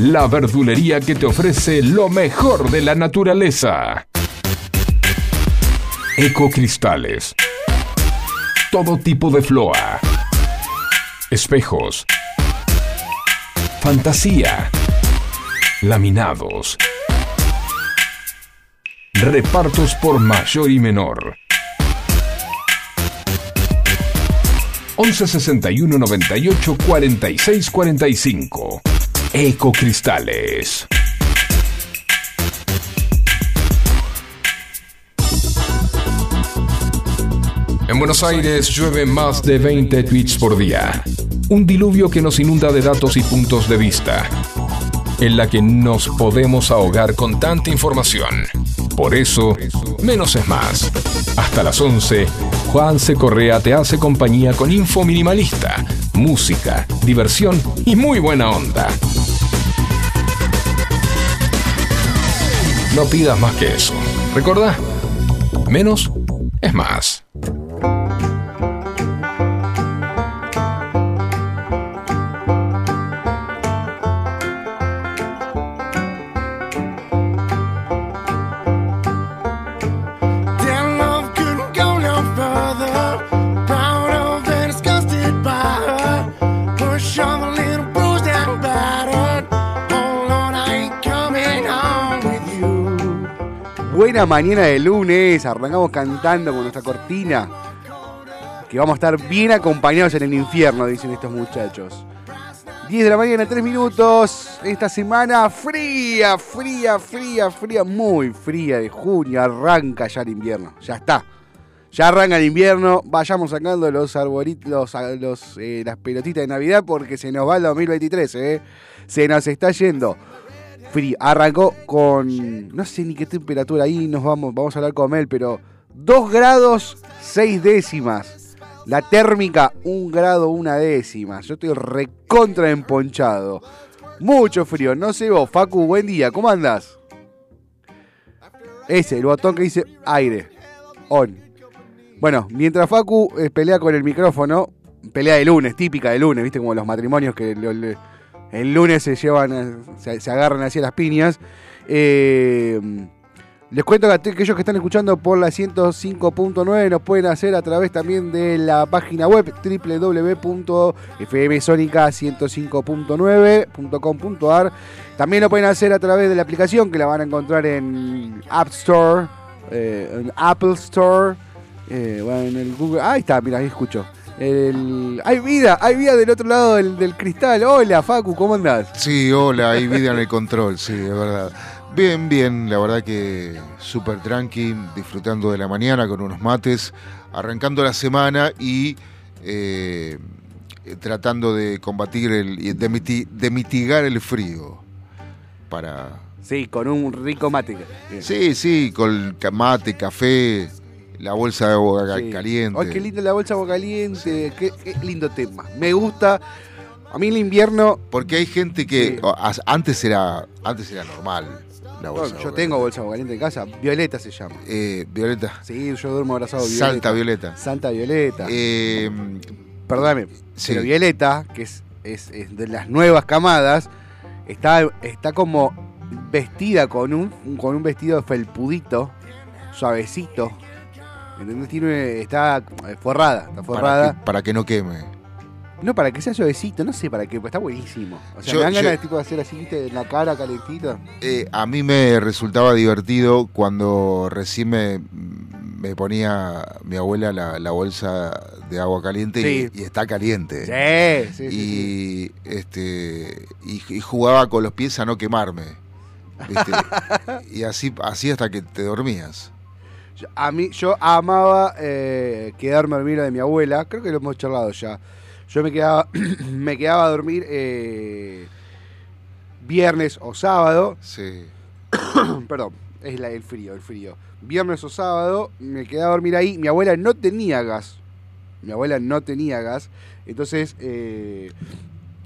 la verdulería que te ofrece lo mejor de la naturaleza. Ecocristales. Todo tipo de floa. Espejos. Fantasía. Laminados. Repartos por mayor y menor. 11 61 98 46 45. Ecocristales. En Buenos Aires llueve más de 20 tweets por día. Un diluvio que nos inunda de datos y puntos de vista. En la que nos podemos ahogar con tanta información. Por eso, menos es más. Hasta las 11, Juan C. Correa te hace compañía con info minimalista, música, diversión y muy buena onda. No pidas más que eso. ¿Recordá? Menos es más. Buena mañana de lunes, arrancamos cantando con nuestra cortina. Que vamos a estar bien acompañados en el infierno, dicen estos muchachos. 10 de la mañana, 3 minutos. Esta semana fría, fría, fría, fría, muy fría de junio. Arranca ya el invierno. Ya está. Ya arranca el invierno. Vayamos sacando los arbolitos, eh, las pelotitas de Navidad porque se nos va el 2023, ¿eh? Se nos está yendo. Frío. Arrancó con. No sé ni qué temperatura ahí nos vamos. Vamos a hablar con Mel, pero 2 grados 6 décimas. La térmica, 1 grado una décima. Yo estoy recontra emponchado. Mucho frío. No sé vos, Facu, buen día. ¿Cómo andás? Ese, el botón que dice aire. On. Bueno, mientras Facu eh, pelea con el micrófono, pelea de lunes, típica de lunes, viste como los matrimonios que el lunes se llevan, se, agarran así a las piñas. Eh, les cuento que aquellos que están escuchando por la 105.9 nos pueden hacer a través también de la página web www.fmsonica105.9.com.ar. También lo pueden hacer a través de la aplicación que la van a encontrar en App Store, eh, en Apple Store, eh, en el Google. Ahí está, mira, ahí escucho. El- Hay vida, hay vida del otro lado del, del cristal. Hola, Facu, ¿cómo andás? Sí, hola, hay vida en el control, sí, es verdad. Bien, bien, la verdad que súper tranqui, disfrutando de la mañana con unos mates, arrancando la semana y eh, tratando de combatir, el, y de, miti- de mitigar el frío. Para... Sí, con un rico mate. Sí, sí, con mate, café, la bolsa de agua Sí. caliente. Ay, qué linda la bolsa agua caliente. Qué, qué lindo tema. Me gusta. A mí el invierno. Porque hay gente que Sí. antes era antes era normal la bolsa. de yo tengo bolsa agua caliente en casa. Violeta se llama. Eh, Violeta. Sí, yo duermo abrazado Violeta. Salta Violeta. Santa Violeta. Eh, Perdóname. sí. Pero Violeta, que es, es- es de las nuevas camadas, está, está como vestida con un, con un vestido felpudito, suavecito. ¿Entendés? Tiene, está eh, forrada, está para, forrada. que, para que no queme. No, para que sea suavecito, no sé para qué, pero está buenísimo. O sea, Yo- me dan yo- ganas de, tipo, de hacer así, ¿viste? en la cara calentita. Eh, a mí me resultaba divertido cuando recién me, me ponía mi abuela la, la bolsa de agua caliente y- Sí. y, está caliente. Sí, sí, sí, sí. y este y, y jugaba con los pies a no quemarme. ¿viste? y así, así hasta que te dormías. Yo- A mí, yo amaba eh, quedarme a dormir a de mi abuela, creo que lo hemos charlado ya. Yo me quedaba, me quedaba a dormir eh, viernes o sábado, Sí. perdón, es la- el frío, el frío. Viernes o sábado me quedé a dormir ahí. Mi abuela no tenía gas. Mi abuela no tenía gas. Entonces, eh,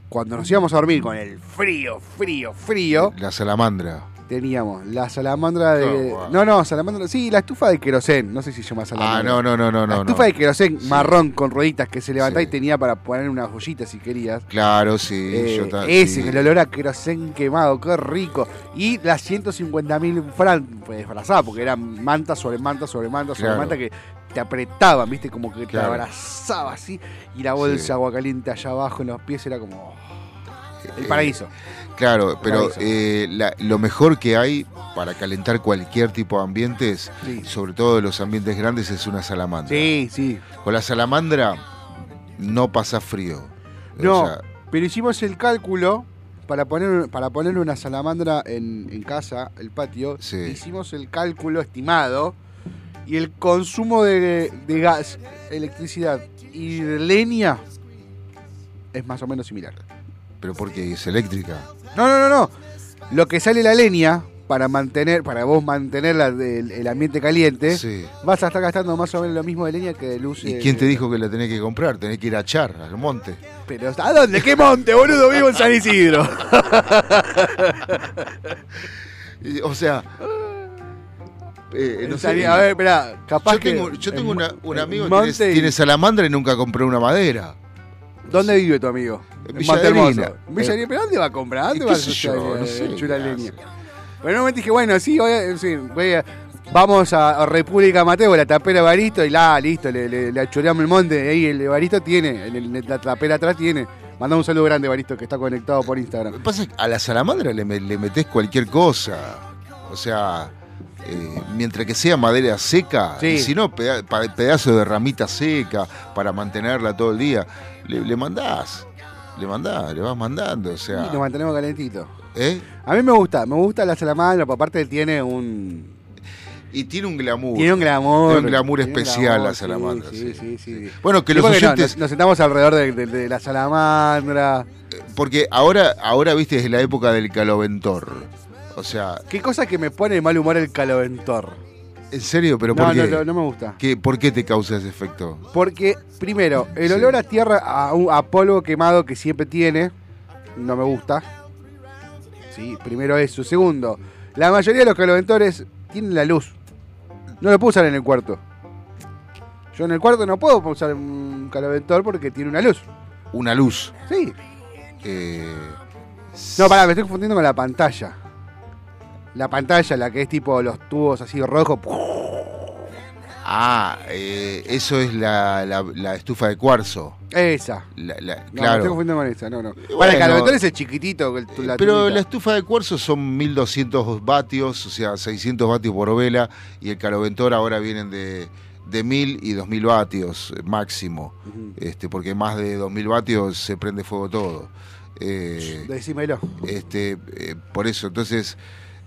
cuando nos íbamos a dormir con el frío, frío, frío, La salamandra. Teníamos la salamandra de. Oh, wow. No, no, salamandra. Sí, la estufa de querosén. No sé si se llama salamandra. Ah, no, no, no, no, La estufa no. de querosén Sí. marrón con rueditas que se levantaba Sí. y tenía para poner unas joyitas si querías. Claro, sí. Eh, yo ta- ese, sí. el olor a querosén quemado, qué rico. Y las 150 mil disfrazadas, porque eran manta sobre manta sobre manta sobre Claro. manta que te apretaban, viste, como que te abrazaba así. Y la bolsa agua caliente allá abajo en los pies era como oh, el Eh, paraíso. Claro, pero eh, la- lo mejor que hay para calentar cualquier tipo de ambientes, Sí. sobre todo los ambientes grandes, es una salamandra. Sí, sí. Con la salamandra no pasa frío. O No, sea, pero hicimos el cálculo para poner, para poner una salamandra en, en casa, el patio. Sí. Hicimos el cálculo estimado y el consumo de, de gas, electricidad y de leña es más o menos similar. pero porque es eléctrica. No, no, no, no. Lo que sale la leña para mantener, para vos mantener la- el, el ambiente caliente, Sí. vas a estar gastando más o menos lo mismo de leña que de luz. ¿Y eh, quién te dijo que la tenés que comprar? Tenés que ir a echar al monte. Pero ¿a dónde? ¿Qué monte, boludo? Vivo en San Isidro. O sea, eh, no sé, a ver, espera, capaz yo tengo, que yo en tengo una- un amigo que tiene, tiene salamandra y nunca compró una madera. ¿Dónde vive tu amigo? Hermoso. En Villaderina, ¿pero dónde va a comprar? ¿Dónde ¿Y va a yo? No eh, sé echar la qué leña? hace. Pero en un momento dije, bueno, sí, voy a, sí, voy a- vamos a, República Mateo, la tapera Baristo, y la, listo, le, le, el monte. Ahí el Baristo tiene, en el- la tapera atrás tiene. Mandamos un saludo grande, Baristo, que está conectado por Lo Instagram. que pasa es que a la salamandra le, le metés cualquier cosa. O sea, eh, mientras que sea madera seca, Sí. y si no, peda- pedazo de ramita seca para mantenerla todo el día, le, le mandás. Le mandás, le vas mandando. O Y sea, nos mantenemos calentitos. ¿eh? A mí me gusta, me gusta la salamandra, porque aparte tiene un... Y tiene un glamour. Tiene un glamour. Tiene un glamour tiene un especial glamour, la salamandra. Sí, sí, sí. sí. Bueno, que los no, oyentes. nos, nos sentamos alrededor de, de- de la salamandra. Porque ahora, ahora, viste, es la época del caloventor. O sea, Qué cosa que me pone de mal humor el caloventor. ¿En serio? ¿Pero No, por qué? no, no me gusta. ¿Qué- ¿Por qué te causa ese efecto? Porque, primero, el Sí. olor a tierra, a, un- a polvo quemado que siempre tiene, no me gusta. Sí, primero eso. Segundo, la mayoría de los caloventores tienen la luz. No lo puedo usar en el cuarto. Yo en el cuarto no puedo usar un caloventor porque tiene una luz. Una luz. Sí. Eh, No, pará, me estoy confundiendo con la pantalla. La pantalla, la que es tipo los tubos así rojos. Ah, eh, eso es la, la- la estufa de cuarzo. Esa. La- No, estoy claro. confundiendo con esa, no, no. bueno. Para el caloventor es el chiquitito. el- Pero la estufa de cuarzo son 1200 vatios, o sea, 600 vatios por vela, y el caloventor ahora vienen de, de 1000 y 2000 vatios eh, máximo, este, porque más de 2000 vatios se prende fuego todo. Eh, Decímelo. este, eh, por eso, entonces,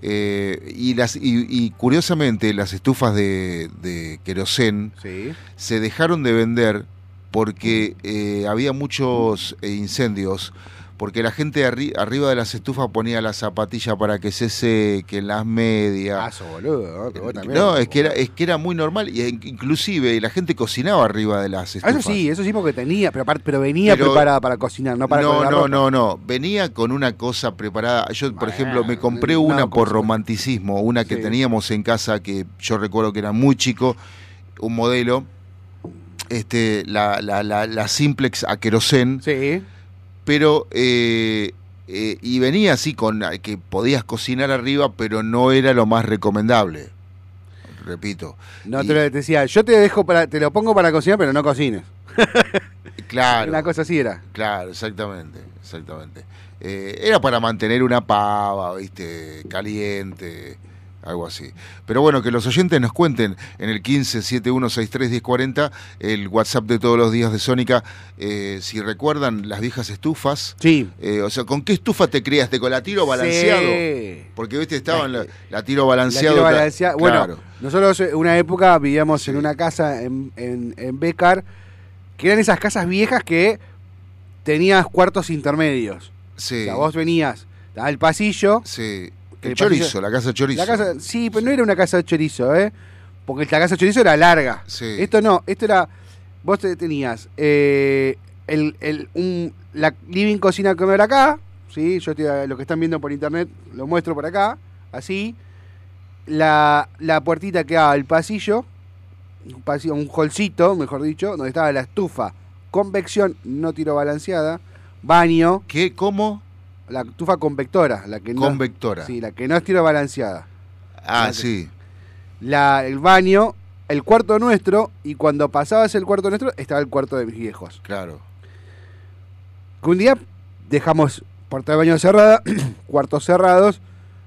eh, y, las, y, y curiosamente las estufas de, de querosén Sí. se dejaron de vender porque eh, había muchos eh, incendios, porque la gente arri- arriba de las estufas ponía la zapatilla para que se sequen, las medias. Ah, sos boludo, ¿no? También. No, es que era, es que era muy normal, y in- inclusive la gente cocinaba arriba de las Ah, estufas. Eso sí, eso sí porque tenía, pero, pero venía Pero- preparada para cocinar, no para no, no, ropa. no, no. Venía con una cosa preparada. Yo, por ejemplo, me compré una ¿cómo por romanticismo, una que Sí. teníamos en casa que yo recuerdo que era muy chico, un modelo, este, la, la, la, la Simplex a querosén, Sí. Pero eh, eh, y venía así con que podías cocinar arriba, pero no era lo más recomendable. Repito. No Y- te lo decía, yo te dejo para, te lo pongo para cocinar, pero no cocines. Claro. Una cosa así era. Claro, exactamente, exactamente. Eh, era para mantener una pava, viste, caliente, algo así. Pero bueno, que los oyentes nos cuenten en el 15 7163 1040, el WhatsApp de todos los días de Sónica, eh, si recuerdan las viejas estufas. Sí. eh, o sea, ¿con qué estufa te criaste? ¿Con la tiro balanceado? Sí. Porque, viste, estaban La- la, la tiro La balanceado. tiro balancea- claro. Bueno, nosotros eh, una época vivíamos en una casa en, en, en Becar, que eran esas casas viejas que tenías cuartos intermedios. sí. O sea, vos venías, el pasillo. Sí. El chorizo, la casa chorizo. La casa, sí, pero no era una casa de chorizo, ¿eh? Porque la casa de chorizo era larga. Sí. Esto no, esto era. Vos te- tenías eh, el, el- un, la living cocina comer acá, ¿sí? Yo lo que están viendo por internet lo muestro por acá, así. La, la puertita que daba al pasillo, un, pasillo, un holcito, mejor dicho, donde estaba la estufa, convección, no tiro balanceada, baño, ¿Qué? ¿Cómo? La estufa convectora, la que no, Convectora. sí, la que no es tiro balanceada. Ah, La- sí. la, el baño, el cuarto nuestro, y cuando pasabas el cuarto nuestro, estaba el cuarto de mis viejos. Claro. Que un día dejamos puerta de baño cerrada, cuartos cerrados,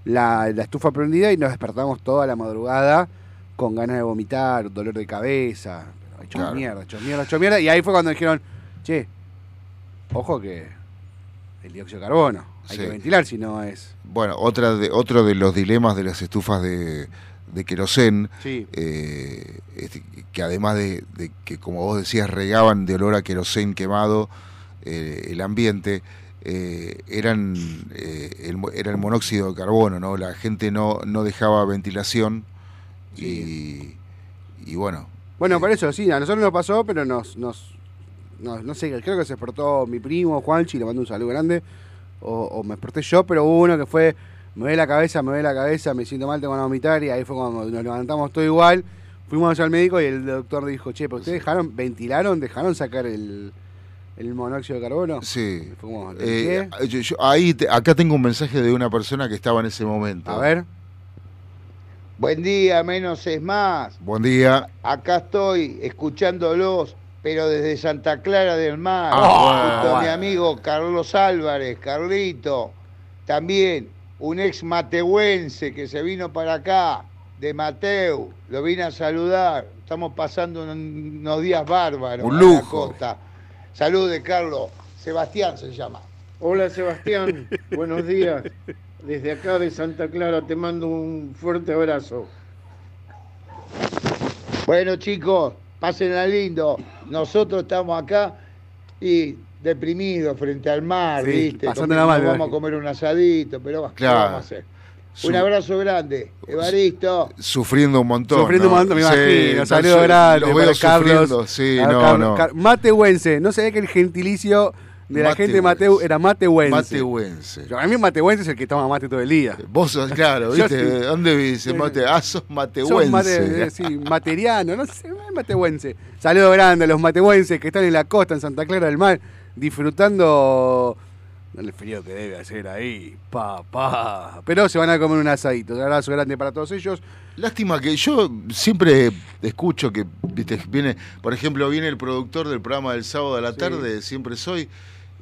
la, la estufa prendida y nos despertamos toda la madrugada con ganas de vomitar, dolor de cabeza, hecho Claro. mierda, hecho mierda, hecho mierda. Y ahí fue cuando dijeron, che, ojo que el dióxido de carbono, hay Sí. que ventilar si no es... Bueno, otra de, otro de los dilemas de las estufas de, de querosén, Sí, eh, este, que además de, de que, como vos decías, regaban de olor a querosén quemado eh, el ambiente, eh, eran eh, el, era el monóxido de carbono, ¿no? La gente no, no dejaba ventilación y, y bueno. Bueno, por eso, sí, a nosotros nos pasó, pero nos, nos, nos- no sé, creo que se despertó mi primo, Juanchi, le mando un saludo grande, o, o me desperté yo, pero hubo uno que fue, me duele la cabeza, me duele la cabeza, me siento mal, tengo que vomitar, y ahí fue cuando nos levantamos todo igual, fuimos al médico y el doctor dijo, che, pero ustedes dejaron, ventilaron, dejaron sacar el, el monóxido de carbono. Sí. Como, Eh, ¿qué? yo- yo- ahí te- acá tengo un mensaje de una persona que estaba en ese momento. A ver, Buen día, menos es más. Buen día. Acá estoy escuchándolos, pero desde Santa Clara del Mar. Ah, junto a mi amigo Carlos Álvarez, Carlito. También un ex matehuense que se vino para acá, de Mateu. Lo vine a saludar. Estamos pasando un- unos días bárbaros Un la lujo. Salude, Carlos. Sebastián se llama. Hola Sebastián, buenos días. Desde acá de Santa Clara te mando un fuerte abrazo. Bueno, chicos, pásenla lindo. Nosotros estamos acá y deprimidos frente al mar, Sí, ¿viste? pasándola mal, vamos a imagino. comer un asadito, pero ¿qué Claro. vamos a hacer? Un abrazo grande, Evaristo. Sufriendo un montón. sufriendo un ¿no? montón, me Sí, imagino, no, saludo yo grande Los veo para Carlos. sufriendo, sí, a no, Carlos- no. Car- Matehuense, no sabía que el gentilicio de la gente de Mateu Matehuense. era Matehuense. Matehuense. Yo, a mí Matehuense es el que toma mate todo el día. Vos sos, claro, ¿viste? sí. ¿De ¿Dónde viste? Mate? Ah, sos matehuense. mate, eh, sí, materiano, no sé, matehuense. Saludo grande a los matehuenses que están en la costa, en Santa Clara del Mar, disfrutando el frío que debe hacer ahí, pa, pa. Pero se van a comer un asadito. Un abrazo grande para todos ellos. Lástima que yo siempre escucho que, viste, viene, por ejemplo, viene el productor del programa del sábado a la Sí. tarde, siempre soy,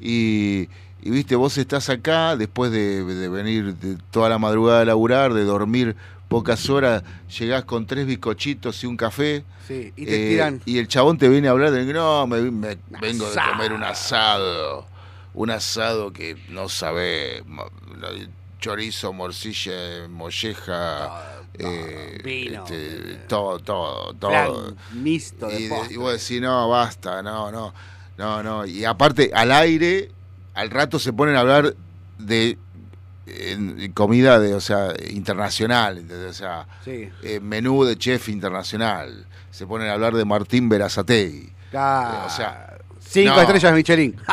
y, y, viste, vos estás acá después de, de venir de toda la madrugada a laburar, de dormir pocas horas, llegás con tres bizcochitos y un café. Sí, y te eh, tiran. y el chabón te viene a hablar de no, me, me vengo de comer un asado. Un asado que no lo- chorizo, morcilla, molleja, eh, vino, este, eh, todo, todo, todo. Mixto de Y, y vos decís, no, basta, no, no, no, no. Y aparte, al aire, al rato se ponen a hablar de eh, comida de, o sea, internacional, ¿entendés? o sea, Sí, eh, menú de chef internacional. Se ponen a hablar de Martín Berazategui. claro. o sea, Cinco no. estrellas Michelin.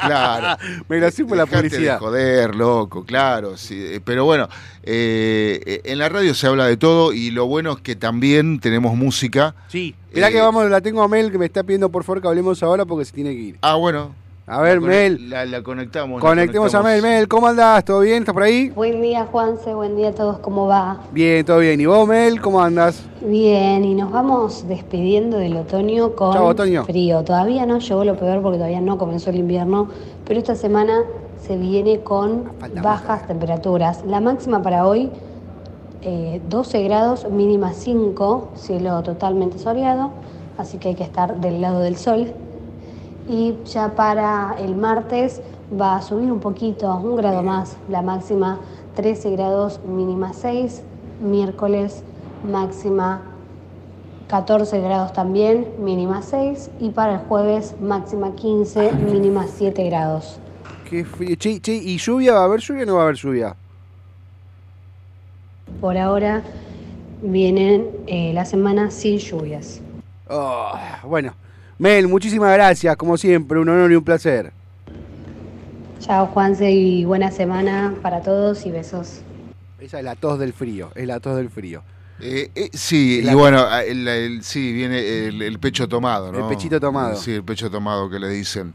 Claro. Me lo por la publicidad. De joder, loco, claro. sí, eh, pero bueno, eh, eh, en la radio se habla de todo y lo bueno es que también tenemos música. Sí. Mirá Eh, que vamos, la tengo a Mel que me está pidiendo por favor que hablemos ahora porque se tiene que ir. Ah, bueno. A ver, La Mel. La, la conectamos. la Conectemos a Mel. Mel, ¿cómo andás? ¿Todo bien? ¿Estás por ahí? Buen día, Juanse, buen día a todos, ¿cómo va? Bien, todo bien. ¿Y vos, Mel? ¿Cómo andas? Bien, y nos vamos despidiendo del otoño con Chau, otoño. frío. Todavía no llegó lo peor porque todavía no comenzó el invierno, pero esta semana se viene con Falta bajas temperaturas. La máxima para hoy, eh, 12 grados, mínima 5, cielo totalmente soleado, así que hay que estar del lado del sol. Y ya para el martes va a subir un poquito, un grado más, la máxima 13 grados, mínima 6. Miércoles máxima 14 grados también, mínima 6. Y para el jueves máxima 15, mínima 7 grados. qué frío. Che, che, ¿y lluvia? ¿Va a haber lluvia o no va a haber lluvia? Por ahora vienen eh, la semana sin lluvias. Oh, bueno, Mel, muchísimas gracias, como siempre, un honor y un placer. Chao Juanse y buena semana para todos y besos. Esa es la tos del frío, es la tos del frío. Eh, eh, sí, La- y bueno, ah, el- el- sí, viene el, el pecho tomado, ¿no? El pechito tomado. Sí, el pecho tomado que le dicen.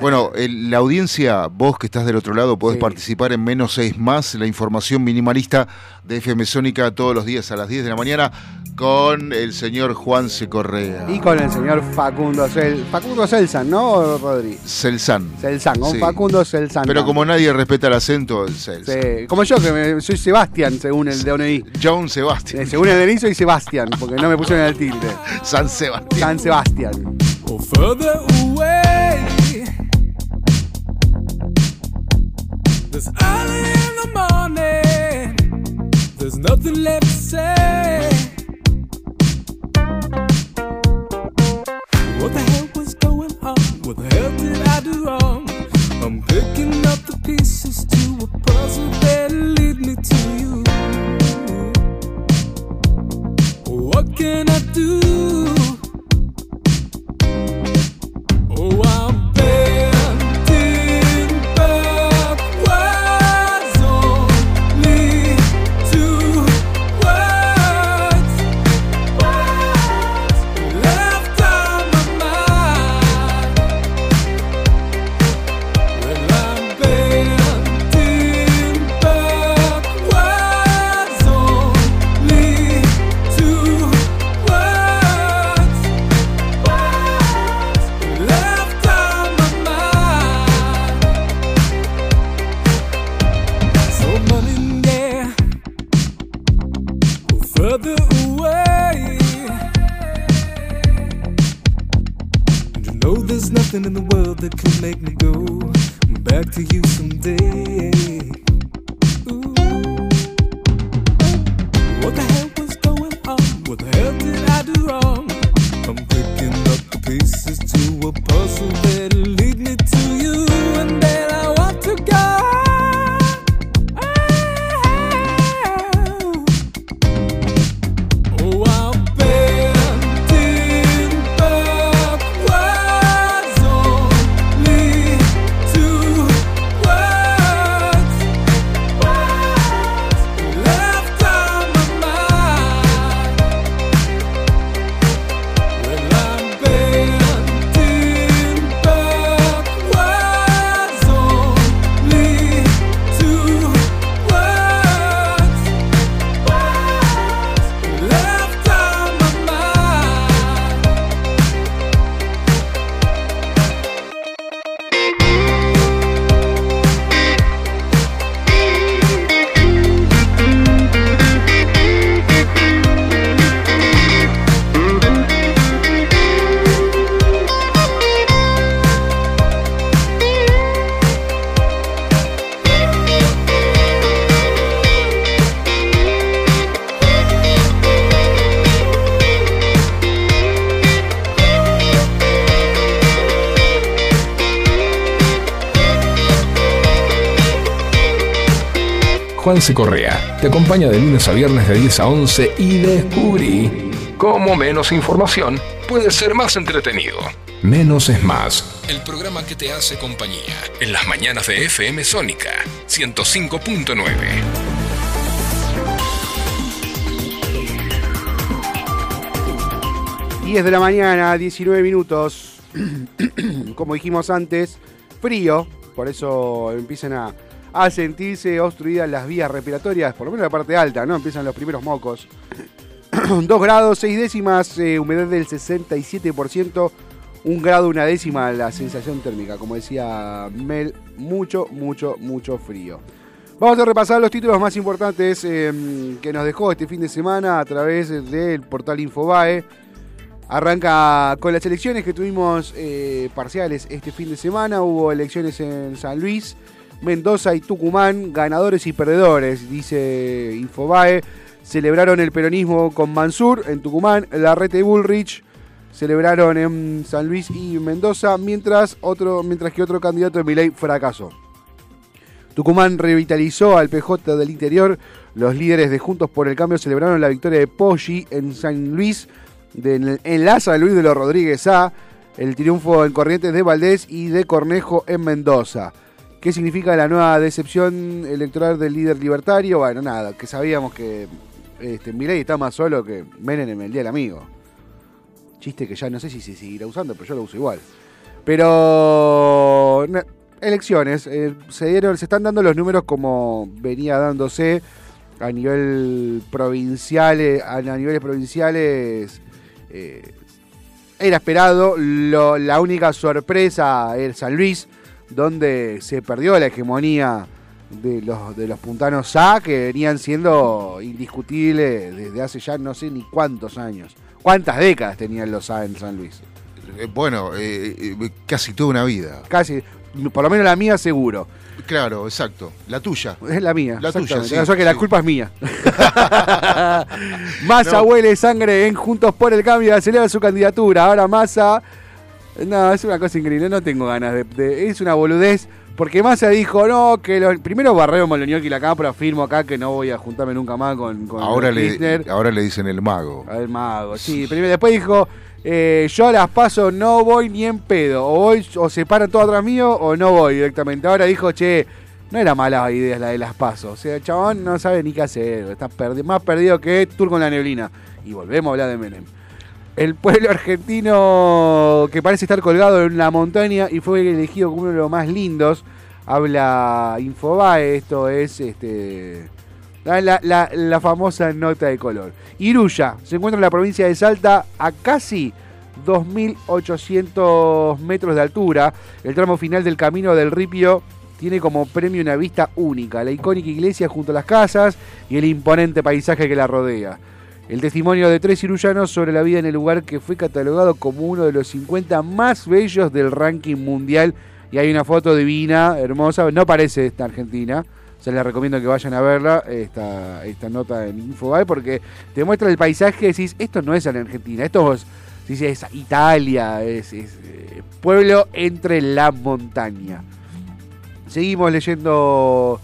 bueno, la audiencia, vos que estás del otro lado, podés Sí. participar en Menos 6 Más, la información minimalista de FM Sónica todos los días a las 10 de la mañana con el señor Juan C. Correa. Y con el señor Facundo Cel, Facundo Celsan, ¿no, Rodri? Celsan. Celsan, con Sí. Facundo Celsan. Pero como nadie respeta el acento, el Celsan. Sí, como yo, que me- soy Sebastián, según el DNI. John Sebastián. Según el DNI soy Sebastián, porque no me pusieron el tilde. San Sebastián. San Sebastián. or further away. There's early in the morning. There's nothing left to say. What the hell was going on? What the hell did I do wrong? I'm picking up the pieces to a puzzle that lead me to you. What can I do? Nothing in the world that can make me go back to you someday. Correa te acompaña de lunes a viernes de 10 a 11 y descubrí cómo menos información puede ser más entretenido. Menos es más. El programa que te hace compañía en las mañanas de FM Sónica 105.9. 10 de la mañana, 19 minutos. Como dijimos antes, frío. Por eso empiezan a, a sentirse obstruidas las vías respiratorias, por lo menos la parte alta, ¿no? Empiezan los primeros mocos. 2 grados, 6 décimas, eh, humedad del 67%, 1 grado, una décima la sensación térmica. Como decía Mel, mucho, mucho, mucho frío. Vamos a repasar los títulos más importantes eh, que nos dejó este fin de semana a través del portal Infobae. Arranca con las elecciones que tuvimos eh, parciales este fin de semana. Hubo elecciones en San Luis, Mendoza y Tucumán, ganadores y perdedores, dice Infobae. Celebraron el peronismo con Mansur en Tucumán, Larrete y Bullrich celebraron en San Luis y Mendoza, mientras, otro, mientras que otro candidato de Milei fracasó. Tucumán revitalizó al PJ del interior. Los líderes de Juntos por el Cambio celebraron la victoria de Poggi en San Luis, de- en la San Luis de los Rodríguez A, el triunfo en Corrientes de Valdés y de Cornejo en Mendoza. ¿Qué significa la nueva decepción electoral del líder libertario? Bueno, nada, que sabíamos que este, está más solo que Menem en el Día del Amigo. Chiste que ya no sé si se seguirá usando, pero yo lo uso igual. Pero elecciones, eh, se dieron, se están dando los números como venía dándose a nivel provincial, a, niveles provinciales. eh, era esperado. La única sorpresa era San Luis, donde se perdió la hegemonía de los, de los puntanos A, que venían siendo indiscutibles desde hace ya no sé ni cuántos años. ¿Cuántas décadas tenían los A en San Luis? Eh, bueno, eh, eh, casi toda una vida. Casi, por lo menos la mía seguro. Claro, exacto. La tuya. Es la mía. La tuya, sí, O sea que la culpa es mía. Massa No. huele sangre en Juntos por el Cambio, acelera su candidatura. Ahora Massa. No, es una cosa increíble, no tengo ganas de. de- es una boludez. Porque Massa dijo, no, que primero barreo Moloniok y la cámara, firmo acá que no voy a juntarme nunca más con, con Ahora le, ahora le dicen el mago. Al mago, sí. Primero, después dijo, eh, yo a las paso no voy ni en pedo. O voy, o se paran todo atrás mío, o no voy directamente. Ahora dijo, che, no era mala idea la de las pasos. O sea, el chabón no sabe ni qué hacer. Está perdi- más perdido que Turco en la neblina. Y volvemos a hablar de Menem. El pueblo argentino que parece estar colgado en la montaña y fue elegido como uno de los más lindos. Habla Infobae, esto es este la famosa nota de color. Iruya se encuentra en la provincia de Salta a casi 2.800 metros de altura. El tramo final del camino del Ripio tiene como premio una vista única, la icónica iglesia junto a las casas y el imponente paisaje que la rodea. El testimonio de tres cirujanos sobre la vida en el lugar que fue catalogado como uno de los 50 más bellos del ranking mundial. Y hay una foto divina, hermosa, no parece esta Argentina. Se les recomiendo que vayan a verla, esta, esta nota en Infobae, porque te muestra el paisaje y decís, esto no es en Argentina, esto es, es Italia, es, es, eh, pueblo entre la montaña. Seguimos leyendo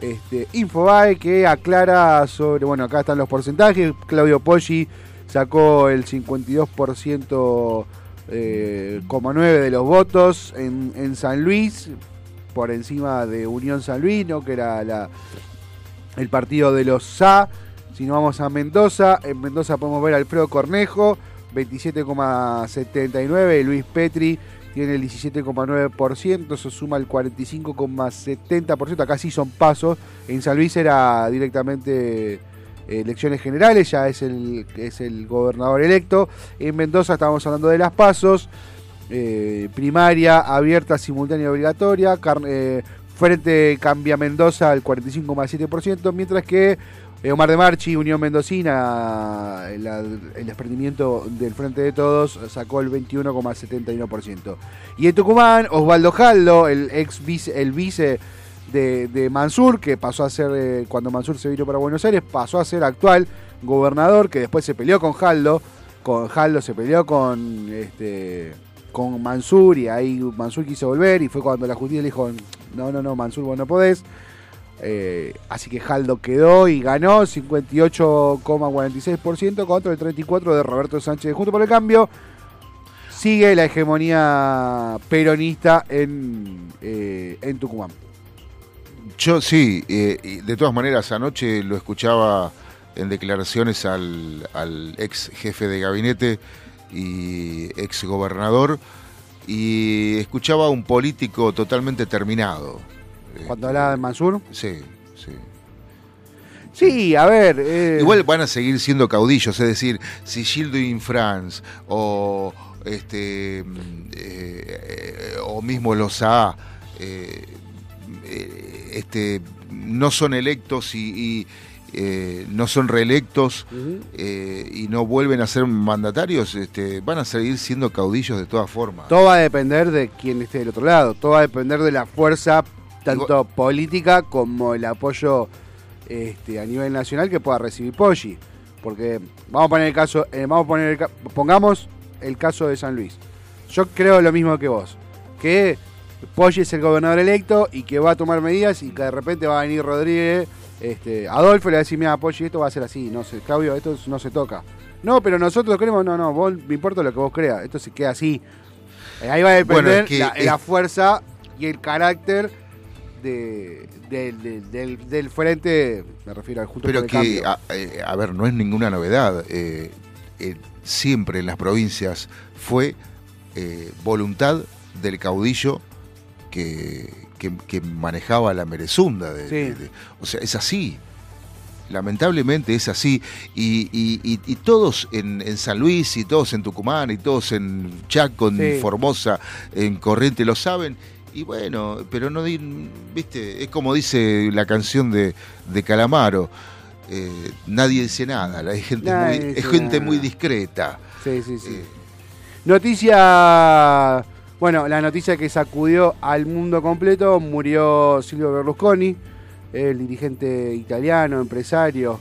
este, Infobae que aclara sobre, bueno, acá están los porcentajes, Claudio Poggi sacó el 52% eh, coma 9 de los votos en, en San Luis, por encima de Unión San Luis, ¿no? que era la, el partido de los SA. Si nos vamos a Mendoza, en Mendoza podemos ver a Alfredo Cornejo, 27,79, Luis Petri tiene el 17,9%, eso suma el 45,70%, acá sí son pasos, en San Luis era directamente eh, elecciones generales, ya es el, es el gobernador electo, en Mendoza estamos hablando de las pasos, eh, primaria, abierta, simultánea y obligatoria, eh, Frente Cambia Mendoza al 45,7%, mientras que Omar de Marchi, Unión Mendocina, el, desprendimiento del Frente de Todos, sacó el 21,71%. Y en Tucumán, Osvaldo Jaldo, el ex vice, el vice de, de Mansur, que pasó a ser, eh, cuando Mansur se vino para Buenos Aires, pasó a ser actual gobernador, que después se peleó con Jaldo, con Jaldo se peleó con este con Mansur y ahí Mansur quiso volver y fue cuando la justicia le dijo no, no, no, Mansur vos no podés. Eh, así que Jaldo quedó y ganó 58,46% contra el 34% de Roberto Sánchez Junto por el Cambio. Sigue la hegemonía peronista en, eh, en Tucumán. Yo sí, eh, de todas maneras, anoche lo escuchaba en declaraciones al ex jefe de gabinete y ex gobernador y escuchaba a un político totalmente terminado. Cuando hablaba de Mansur. Sí, sí. Sí, a ver. eh, Igual van a seguir siendo caudillos, es decir, si Gildo in France o este eh, eh, o mismo los A eh, eh, este no son electos y, y, eh, no son reelectos eh, y no vuelven a ser mandatarios, este, van a seguir siendo caudillos de todas formas. Todo va a depender de quién esté del otro lado. Todo va a depender de la fuerza, tanto política como el apoyo este, a nivel nacional que pueda recibir Poggi. Porque vamos a poner el caso, eh, vamos a poner el ca- pongamos el caso de San Luis. Yo creo lo mismo que vos. Que Poggi es el gobernador electo y que va a tomar medidas y que de repente va a venir Rodríguez, este, Adolfo le va a decir, mira, Poggi, esto va a ser así, no sé, Claudio, esto no se toca. No, pero nosotros creemos, no, no, vos me importa lo que vos creas, esto se queda así. Eh, Ahí va a depender Bueno, es que la, es- la fuerza y el carácter de, del- del- del- del frente, me refiero al Pero por el que, Cambio. a, eh, a ver, no es ninguna novedad. eh, eh, siempre en las provincias fue eh, voluntad del caudillo que, que- que manejaba la merezunda. Sí. o sea, es así. Lamentablemente es así. Y, y- y- y todos en, en San Luis, y todos en Tucumán, y todos en Chaco, en Sí. Formosa, en Corriente lo saben. Y bueno, pero no, viste, es como dice la canción de, de Calamaro. eh, nadie dice nada, hay gente, Nadie muy, dice es gente nada. muy discreta. Sí, sí, sí. Eh, Noticia, bueno, la noticia que sacudió al mundo completo, murió Silvio Berlusconi, el dirigente italiano, empresario,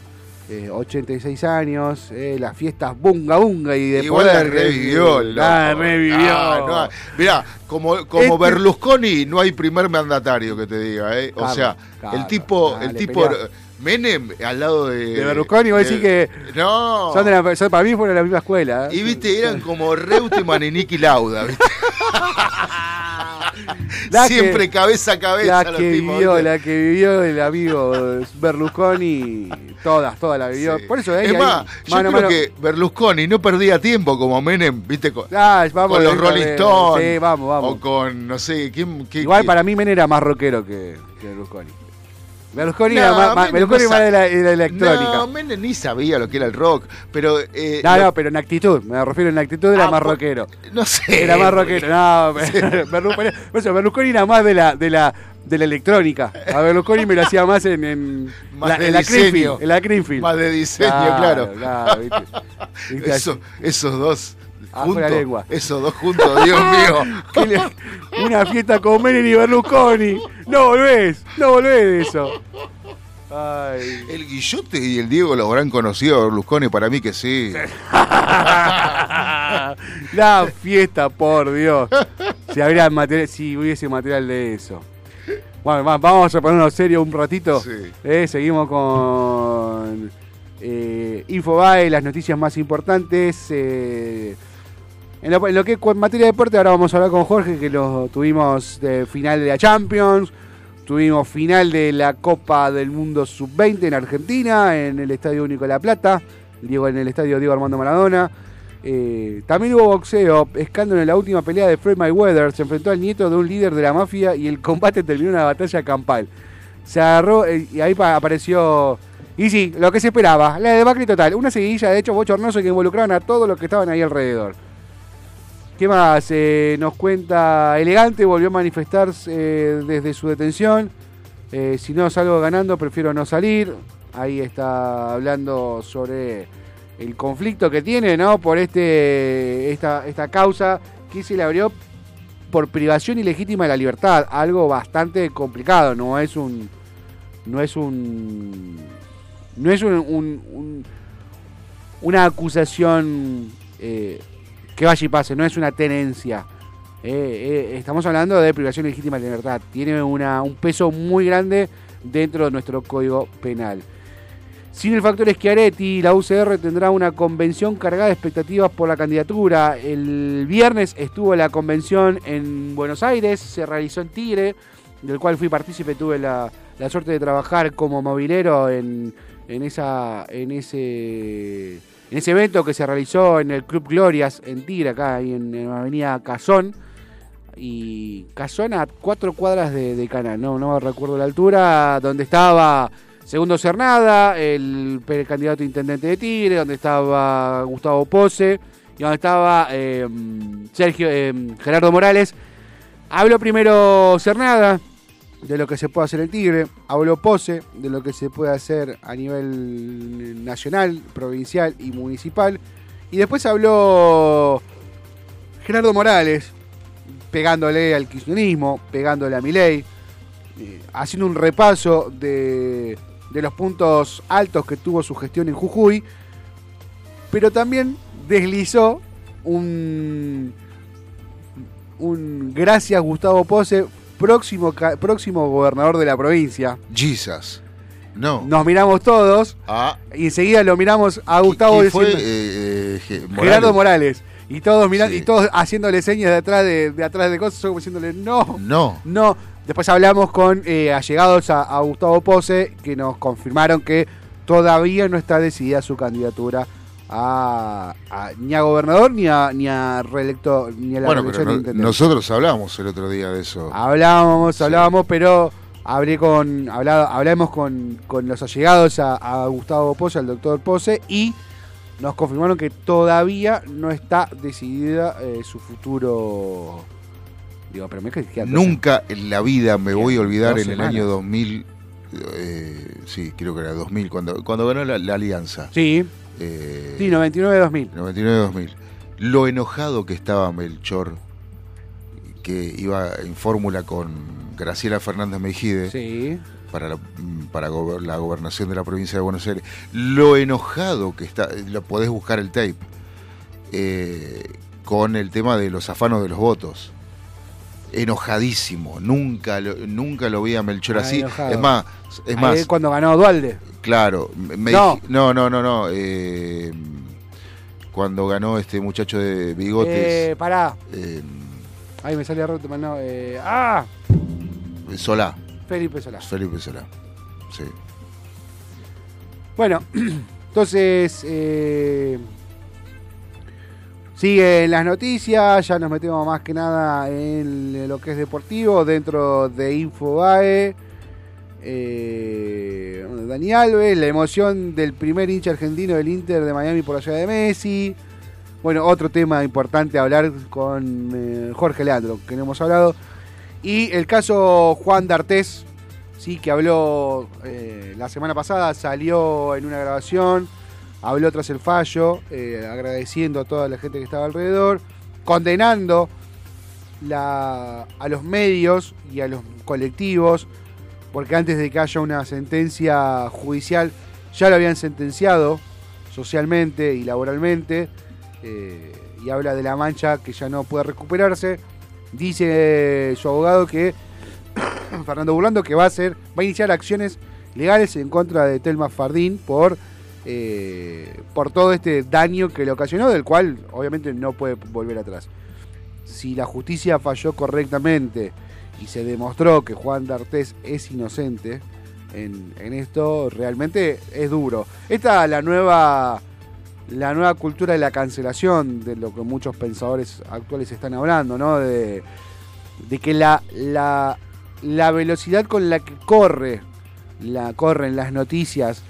eh, 86 años, eh, las fiestas bunga bunga y de Igual la poder. revivió, el Ah, revivió. Ah, no hay- mirá, como, como Este- Berlusconi no hay primer mandatario que te diga, ¿eh? O sea, claro, el tipo, dale, el tipo pelea. Menem al lado de. De Berlusconi, vos decís que No. Son de la- son- para mí fueron de la misma escuela. ¿eh? Y viste, eran como Reutemann y Nicky Lauda, ¿viste? La Siempre que- cabeza a cabeza. La que vivió, la que vivió el amigo Berlusconi, todas, todas la vivió. Sí. Por eso ahí, es ahí, más, yo mano creo mano- que Berlusconi no perdía tiempo como Menem, ¿viste? Con, Ah, vamos, con los Rolling Stones. Sí, vamos, vamos. O con, no sé, ¿quién? qué- Igual para mí Men era más rockero que, que Berlusconi. Berlusconi No, era más, más- Menem Berlusconi no más de la, de la electrónica. No, No, Menem ni sabía lo que era el rock, pero... eh, no, lo- pero en actitud, me refiero en actitud era Ah, más rockero. no sé. Era más rockero, no, Berlusconi, eso, Berlusconi era más de la, de la, de la electrónica. A Berlusconi me lo hacía más en, en, Más la, de en la. Greenfield, en la Greenfield. Más de diseño, claro. claro, ¿viste? ¿Viste? Eso- esos dos Ah, lengua. Esos dos juntos, Dios mío. Le- una fiesta con Menem y Berlusconi. No volvés, no volvés de eso. Ay. El Guillote y el Diego lo habrán conocido a Berlusconi, para mí que sí. La fiesta, por Dios. Si, habría material, si hubiese material de eso. Bueno, va- vamos a ponernos serio un ratito. Sí. Eh, seguimos con eh, Infobae, las noticias más importantes. eh, en, lo, en lo que en materia de deporte, ahora vamos a hablar con Jorge, que lo tuvimos final de la Champions. Tuvimos final de la Copa del Mundo Sub-20 en Argentina, en el Estadio Único de La Plata. En el Estadio Diego Armando Maradona. Eh, también hubo boxeo, escándalo en la última pelea de Floyd Mayweather. Se enfrentó al nieto de un líder de la mafia y el combate terminó en una batalla campal. Se agarró eh, y ahí pa- apareció. Y sí, lo que se esperaba, la debacle total. Una seguidilla de hechos bochornosos que involucraron a todos los que estaban ahí alrededor. ¿Qué más? Eh, nos cuenta Elegante, volvió a manifestarse eh, desde su detención. Eh, si no salgo ganando, prefiero no salir. Ahí está hablando sobre el conflicto que tiene, ¿no? Por este esta, esta causa que se le abrió por privación ilegítima de la libertad. Algo bastante complicado, no es un. No es un. No es un, un- un- una acusación eh, que vaya y pase, no es una tenencia. Eh, eh, estamos hablando de privación ilegítima de libertad. Tiene una, un peso muy grande dentro de nuestro código penal. Sin el factor Schiaretti, la UCR tendrá una convención cargada de expectativas por la candidatura. El viernes estuvo la convención en Buenos Aires, se realizó en Tigre, del cual fui partícipe, tuve la, la suerte de trabajar como movilero en, en, esa, en, ese, ese evento que se realizó en el Club Glorias en Tigre, acá ahí en, en la avenida Cazón. Y Cazón a cuatro cuadras de, de Cana, no, no recuerdo la altura, donde estaba Segundo Cernada, el precandidato a intendente de Tigre, donde estaba Gustavo Pose y donde estaba eh, Sergio eh, Gerardo Morales. Habló primero Cernada de lo que se puede hacer en Tigre, habló Pose de lo que se puede hacer a nivel nacional, provincial y municipal. Y después habló Gerardo Morales, pegándole al kirchnerismo, pegándole a Milei, eh, haciendo un repaso de, de los puntos altos que tuvo su gestión en Jujuy, pero también deslizó un, un gracias Gustavo Pose, próximo, próximo gobernador de la provincia. Jesus. No. Nos miramos todos Ah, y enseguida lo miramos a Gustavo diciendo- Eh, eh, Ge- Gerardo Morales. Y todos mirando, Sí. y todos haciéndole señas de atrás de, de atrás de cosas, como diciéndole no, No. no. Después hablamos con eh, allegados a, a Gustavo Pose que nos confirmaron que todavía no está decidida su candidatura a, a- ni a gobernador ni a ni a reelecto ni a la Bueno, pero no- nosotros hablábamos el otro día de eso. Hablábamos, hablábamos, pero hablé con, hablado, hablamos con, con los allegados a, a Gustavo Pose, al doctor Pose, y nos confirmaron que todavía no está decidida eh, su futuro. Digo, pero me Nunca en la vida me voy a olvidar en el año 2000, eh, sí, creo que era 2000, cuando, cuando ganó la, la alianza. Sí, Eh, sí, 99-2000. 99-2000. Lo enojado que estaba Melchor, que iba en fórmula con Graciela Fernández Mejide Sí. para, la, para gober- la gobernación de la provincia de Buenos Aires. Lo enojado que está, lo podés buscar el tape, eh, con el tema de los afanos de los votos. Enojadísimo, nunca lo, nunca lo vi a Melchor así. enojado. Es más, es Ahí más, cuando ganó Dualde. Claro, me No. dij- no, no, no, no. eh, cuando ganó este muchacho de bigotes, Eh, pará. eh, Ahí me sale roto, no. Eh, ¡Ah! Solá, Felipe Solá. Felipe Solá. Sí. Bueno, entonces eh, siguen las noticias, ya nos metemos más que nada en lo que es deportivo, dentro de Infobae. Eh, Dani Alves, la emoción del primer hincha argentino del Inter de Miami por allá de Messi. Bueno, otro tema importante hablar con eh, Jorge Leandro, que no hemos hablado. Y el caso Juan D'Artés, sí, que habló eh, la semana pasada, salió en una grabación, habló tras el fallo, eh, agradeciendo a toda la gente que estaba alrededor, condenando la- a los medios y a los colectivos, porque antes de que haya una sentencia judicial, ya lo habían sentenciado socialmente y laboralmente, eh, y habla de la mancha que ya no puede recuperarse. Dice su abogado que Fernando Burlando que va a hacer, va a iniciar acciones legales en contra de Telma Fardín por eh, por todo este daño que le ocasionó, del cual obviamente no puede volver atrás. Si la justicia falló correctamente y se demostró que Juan D'Artés es inocente en, esto, realmente es duro. Esta es la nueva la nueva cultura de la cancelación, de lo que muchos pensadores actuales están hablando, ¿no? De, de que la, la, la velocidad con la que corre, la corren las noticias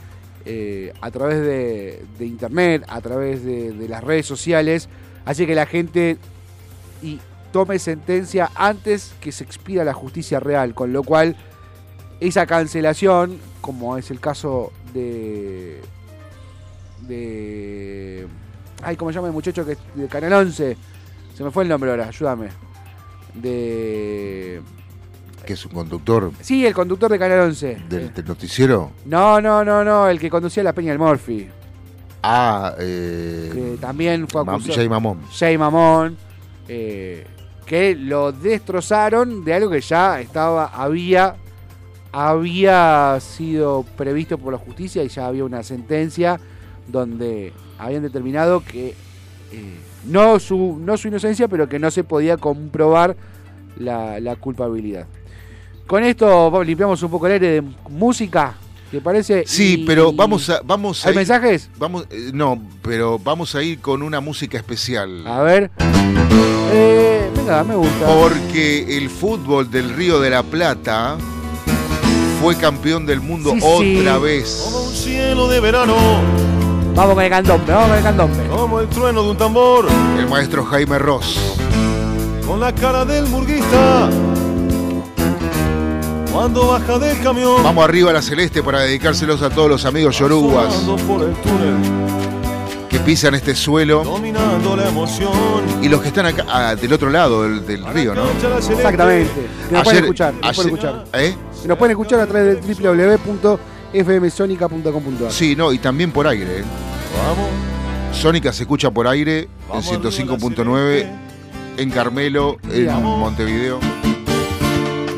eh, a través de, internet, a través de, las redes sociales, hace que la gente y tome sentencia antes que se expida la justicia real, con lo cual esa cancelación, como es el caso de de ay, ¿cómo se llama el muchacho que de Canal 11? Se me fue el nombre ahora, ayúdame. De Que es un conductor Sí, el conductor de Canal 11. del, del noticiero. No, no, no, no, el que conducía la Peña del Morphy, Ah, eh, que también fue acusado. Jay Mamón. Jay Mamón, eh, que lo destrozaron de algo que ya estaba, había, había sido previsto por la justicia y ya había una sentencia donde habían determinado que eh, no, su, no su inocencia, pero que no se podía comprobar la, la culpabilidad. Con esto limpiamos un poco el aire de música, ¿te parece? Sí, Y- pero vamos a, vamos a ¿Hay ir- mensajes? Vamos, eh, no, pero vamos a ir con una música especial. A ver. Eh, venga, me gusta. Porque el fútbol del Río de la Plata fue campeón del mundo Sí, otra sí. vez. Como un cielo de verano, Vamos con el candombe, vamos con el candombe. como el trueno de un tambor, El maestro Jaime Ross. con la cara del murguista. Cuando baja del camión, Vamos arriba a la celeste para dedicárselos a todos los amigos túnel, que pisan este suelo dominando la emoción. y los que están acá ah, del otro lado del, del río, ¿no? Exactamente. Que nos pueden escuchar, nos ayer- pueden escuchar. ¿eh? Que nos pueden escuchar a través de www.fmsonica.com.ar. Sí, no, y también por aire. ¿eh? Vamos, Sónica se escucha por aire en Vamos arriba la 105.9 en Carmelo, en. Montevideo.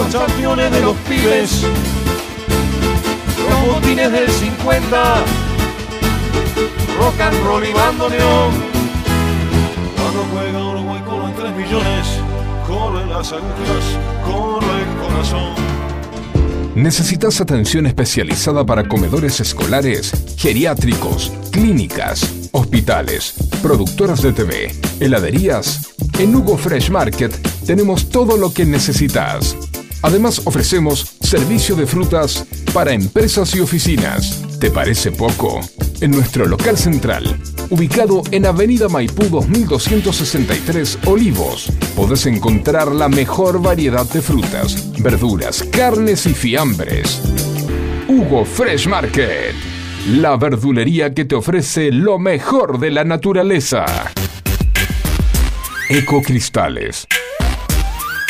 Los campeones de los pibes. Los botines del 50. Rock and roll y bandoneón. Cuando juega Uruguay con los 3 millones. Corren las agujas, corre el corazón. ¿Necesitas atención especializada para comedores escolares, geriátricos, clínicas, hospitales, productoras de TV, heladerías? En Hugo Fresh Market tenemos todo lo que necesitas. Además ofrecemos servicio de frutas para empresas y oficinas. ¿Te parece poco? En nuestro local central, ubicado en Avenida Maipú 2263 Olivos, podés encontrar la mejor variedad de frutas, verduras, carnes y fiambres. Hugo Fresh Market, la verdulería que te ofrece lo mejor de la naturaleza. Ecocristales.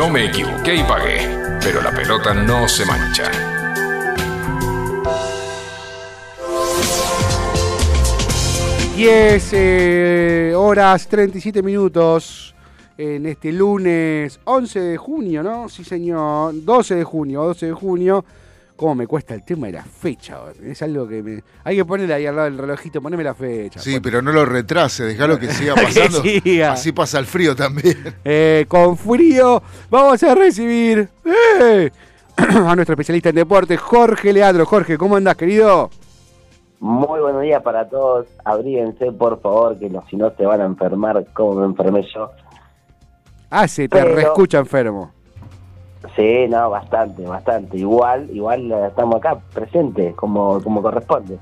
Yo me equivoqué y pagué, pero la pelota no se mancha. 10 eh, horas 37 minutos en este lunes 11 de junio, ¿no? Sí, señor. 12 de junio, 12 de junio. ¿Cómo me cuesta el tema de la fecha? Es algo que me... Hay que ponerle ahí al lado del relojito, poneme la fecha. Sí, Pon- pero no lo retrase, dejalo que siga Que pasando. siga. Así pasa el frío también. Eh, con frío vamos a recibir eh, a nuestro especialista en deporte, Jorge Leandro. Jorge, ¿cómo andás, querido? Muy buenos días para todos. Abríguense, por favor, que no, si no se van a enfermar como me enfermé yo. Ah, se te Pero- reescucha enfermo. Sí, no, bastante, bastante. Igual, igual eh, estamos acá presentes, como, como corresponde.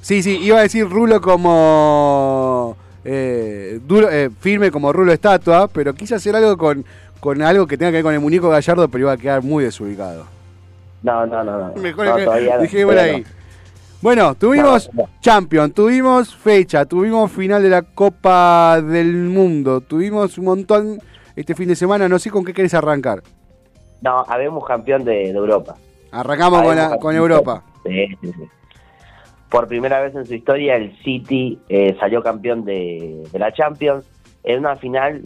Sí, sí, iba a decir rulo como... eh, duro, eh, firme como rulo estatua, pero quise hacer algo con, con algo que tenga que ver con el muñeco gallardo, pero iba a quedar muy desubicado. No, no, no, no. Mejor no, que dejé por ahí. no. Bueno, tuvimos no. Champion, tuvimos fecha, tuvimos final de la Copa del Mundo, tuvimos un montón este fin de semana, no sé con qué querés arrancar. No, habemos campeón de, de Europa. Arrancamos con, la. Europa. Sí, sí, sí. Por primera vez en su historia, el City eh, salió campeón de, de la Champions en una final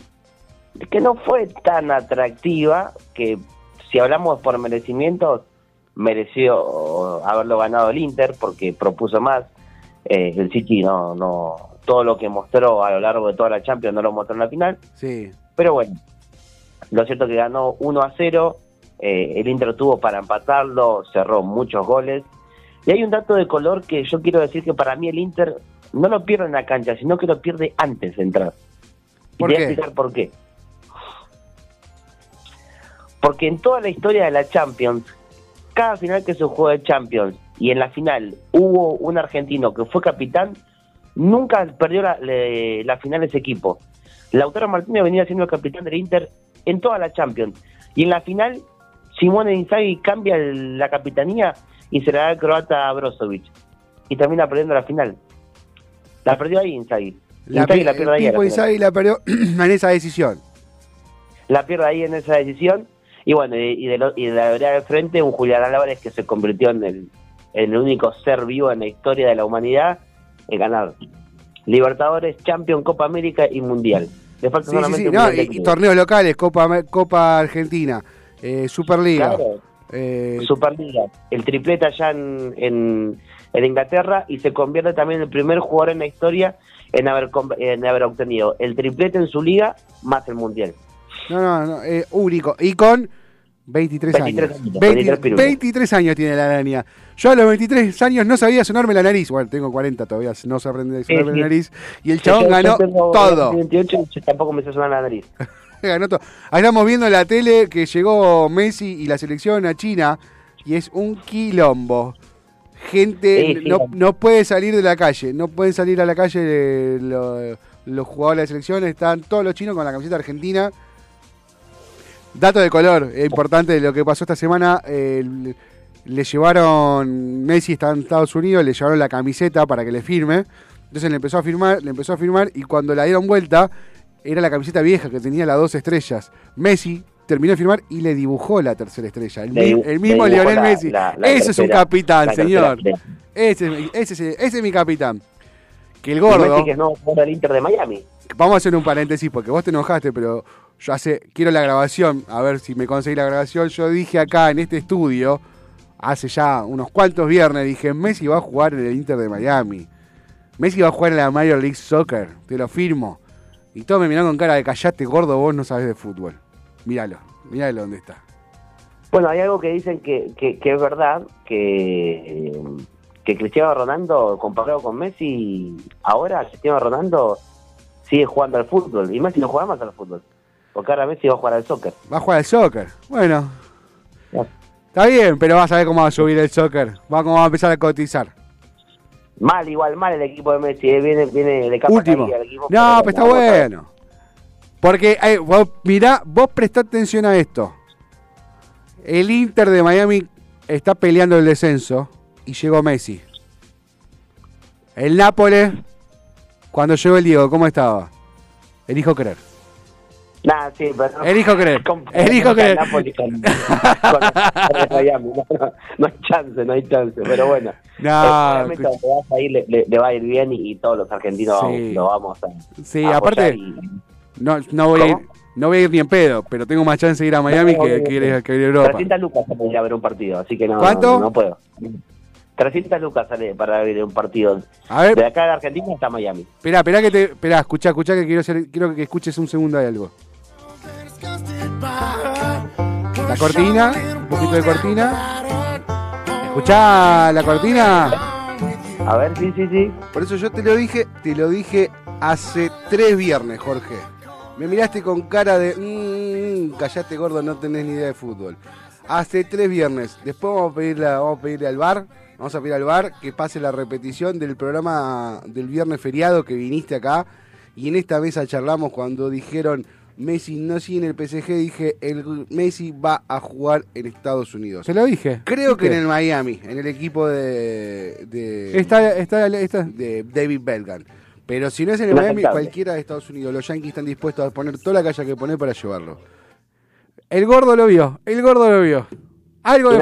que no fue tan atractiva, que si hablamos por merecimiento, mereció haberlo ganado el Inter porque propuso más. Eh, el City no, no, todo lo que mostró a lo largo de toda la Champions no lo mostró en la final. Sí. Pero bueno, lo cierto es que ganó 1 a 0. Eh, el Inter tuvo para empatarlo, cerró muchos goles. Y hay un dato de color que yo quiero decir que para mí el Inter no lo pierde en la cancha, sino que lo pierde antes de entrar. Y ¿Por te voy a explicar por qué. Porque en toda la historia de la Champions, cada final que se jugó de Champions y en la final hubo un argentino que fue capitán, nunca perdió la, le- la final ese equipo. Lautaro Martínez venía siendo el capitán del Inter en toda la Champions. Y en la final, Simone Inzaghi cambia el- la capitanía y se la da al croata Brozovic. Y termina perdiendo la final. La perdió ahí Inzaghi. La, Inzaghi la pierde ahí. a la. Inzaghi la perdió en esa decisión. la pierde ahí en esa decisión. Y bueno, y, y de, lo- y de la vereda del frente, un Julián Álvarez que se convirtió en el, en el único ser vivo en la historia de la humanidad en ganar Libertadores, Champions, Copa América y Mundial. Le falta Sí, sí, solamente sí. un No, y, torneos locales, Copa, Copa Argentina, eh, Superliga. Claro, eh, Superliga. El triplete allá en, en, en Inglaterra y se convierte también en el primer jugador en la historia en haber, en haber obtenido el triplete en su liga más el mundial. No, no, no, eh, único. Y con 23, 23 años. añitos, 20 23 pirulos. 23 años tiene la araña. Yo a los 23 años no sabía sonarme la nariz. Bueno, tengo 40 todavía, no sé aprender a sonarme Sí, sí. la nariz. Y el chabón ganó todo. 28 y yo tampoco me sé sonar la nariz. Ganó todo. Ahí estamos viendo en la tele que llegó Messi y la selección a China y es un quilombo. Gente Sí, sí. no, no puede salir de la calle, no pueden salir a la calle eh, lo- los jugadores de la selección, están todos los chinos con la camiseta argentina. Dato de color, eh, importante de lo que pasó esta semana, eh, le llevaron, Messi está en Estados Unidos, le llevaron la camiseta para que le firme. Entonces le empezó a firmar, le empezó a firmar y cuando la dieron vuelta, era la camiseta vieja que tenía las dos estrellas. Messi terminó de firmar y le dibujó la tercera estrella. El, Le el mismo le Lionel la- Messi. la- la ese es un capitán, señor. Ese, es mi- ese, es- ese es mi capitán. Que el gordo. Messi que jugador del Inter de Miami. Vamos a hacer un paréntesis porque vos te enojaste, pero yo hace. Quiero la grabación, a ver si me conseguí la grabación. Yo dije acá en este estudio, hace ya unos cuantos viernes, dije: Messi va a jugar en el Inter de Miami. Messi va a jugar en la Major League Soccer, te lo firmo. Y todos me miraron con cara de callate, gordo, vos no sabés de fútbol. Míralo, míralo dónde está. Bueno, hay algo que dicen que, que, que es verdad, que, que Cristiano Ronaldo, comparado con Messi, ahora Cristiano Ronaldo sigue jugando al fútbol y Messi no juega más al fútbol. Porque ahora Messi va a jugar al soccer. Va a jugar al soccer. Bueno, está bien, pero vas a ver cómo va a subir el soccer. Va cómo va a empezar a cotizar. Mal, igual, mal el equipo de Messi, eh, viene, viene de capa Último. caída el equipo. No, pero está bueno. Porque, eh, vos, mirá, vos prestá atención a esto. El Inter de Miami está peleando el descenso y llegó Messi. El Nápoles, cuando llegó el Diego, ¿cómo estaba? Elijo creer. Nah, sí, pero Elijo creer. con- Elijo con creer. Con- Miami. No, no, hay chance, no hay chance, pero bueno. No, Eh, obviamente donde vas a ir le, le- le va a ir bien y, y todos los argentinos Sí. lo vamos a Sí, a aparte, y- no, no, voy a ir, ¿Cómo? no voy a ir ni en pedo, pero tengo más chance de ir a Miami No, que, que ir, que ir a Europa. 300 lucas para ir a ver un partido, así que no, ¿Cuánto? no, puedo. 300 lucas sale para ver un partido. A ver, De acá de Argentina hasta Miami. Esperá, esperá que te. Esperá, escuchá, escuchá que quiero, hacer- quiero que escuches un segundo de algo. La cortina, un poquito de cortina. Escuchá la cortina. A ver, sí, sí, sí. Por eso yo te lo dije, te lo dije hace tres viernes, Jorge. Me miraste con cara de. Mmm, callate gordo, no tenés ni idea de fútbol. Hace tres viernes. Después vamos a pedirle, vamos a pedirle al bar. Vamos a pedir al bar que pase la repetición del programa del viernes feriado que viniste acá. Y en esta mesa charlamos cuando dijeron Messi no sigue en el PSG. Dije, el Messi va a jugar en Estados Unidos. Se lo dije. Creo que en el Miami, en el equipo de, de, Está, está, está. de David Belgan. Pero si no es en el. Miami, cualquiera de Estados Unidos, los Yankees están dispuestos a poner toda la calle que poner para llevarlo. El gordo lo vio. El gordo lo vio. Algo de.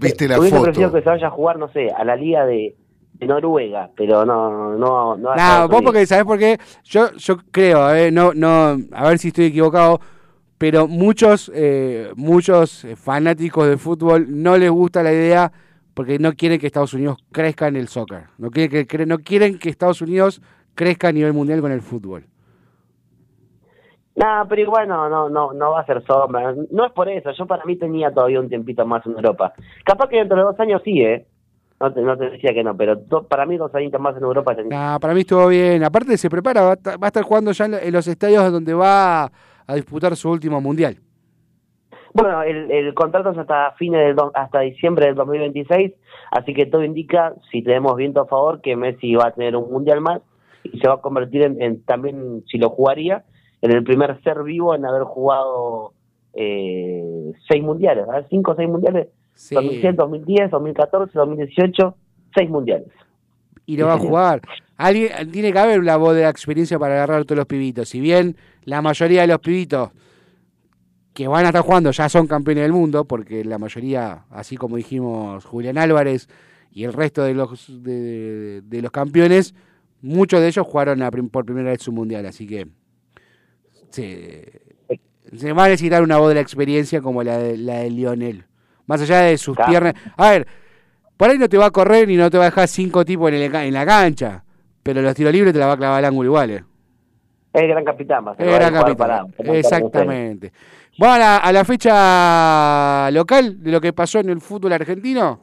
Viste la foto. que se vaya a jugar, no sé, a la liga de, de Noruega, pero no, no, no. a No, vos porque, ¿sabés por qué? Yo, yo creo, eh, no, no, a ver si estoy equivocado, pero muchos, eh, muchos eh, fanáticos de fútbol no les gusta la idea porque no quieren que Estados Unidos crezca en el soccer. No quieren que, cre- no quieren que Estados Unidos crezca a nivel mundial con el fútbol. No, pero igual no, no, no, no va a ser sombra. No es por eso. Yo para mí tenía todavía un tiempito más en Europa. Capaz que dentro de dos años sí, ¿eh? No te, no te decía que no, pero do- para mí dos añitos más en Europa para mí estuvo bien. Aparte se prepara, va va a estar jugando ya en lo- en los estadios donde va a disputar su último mundial. Bueno, el, el contrato es hasta fines del do- hasta diciembre del 2026, así que todo indica, si tenemos viento a favor, que Messi va a tener un mundial más y se va a convertir en, en también, si lo jugaría, en el primer ser vivo en haber jugado eh, seis mundiales, ¿verdad? cinco o seis mundiales, Sí. 2007, 2010, 2014, 2018, seis mundiales. y lo va a jugar. Alguien tiene que haber la voz de la experiencia para agarrar a todos los pibitos. Si bien la mayoría de los pibitos que van a estar jugando ya son campeones del mundo, porque la mayoría, así como dijimos Julián Álvarez y el resto de los de, de los campeones, muchos de ellos jugaron por primera vez su mundial, así que se, se va a necesitar una voz de la experiencia como la de, la de Lionel. Más allá de sus Claro. piernas. A ver, Por ahí no te va a correr y no te va a dejar cinco tipos en, el en la cancha, pero los tiros libres te la va a clavar al ángulo igual. eh. Es el gran capitán, más. Gran capitán. Exactamente. Vamos a la, a la fecha local de lo que pasó en el fútbol argentino.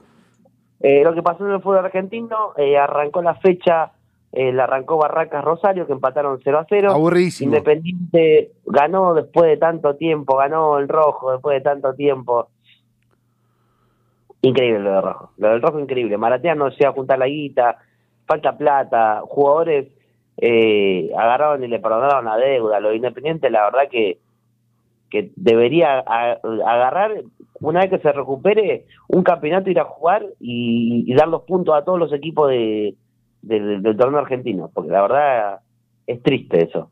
Eh, lo que pasó en el fútbol argentino, eh, arrancó la fecha, eh, la arrancó Barracas Rosario, que empataron 0 a 0. Aburridísimo. Independiente ganó después de tanto tiempo, ganó el rojo después de tanto tiempo. Increíble lo de rojo. Lo del rojo increíble. Maratea no se va a juntar la guita, falta plata, jugadores eh, agarraron y le perdonaron la deuda. Lo de Independiente, la verdad que que debería agarrar una vez que se recupere un campeonato ir a jugar y, y dar los puntos a todos los equipos de, del- del torneo argentino porque la verdad es triste eso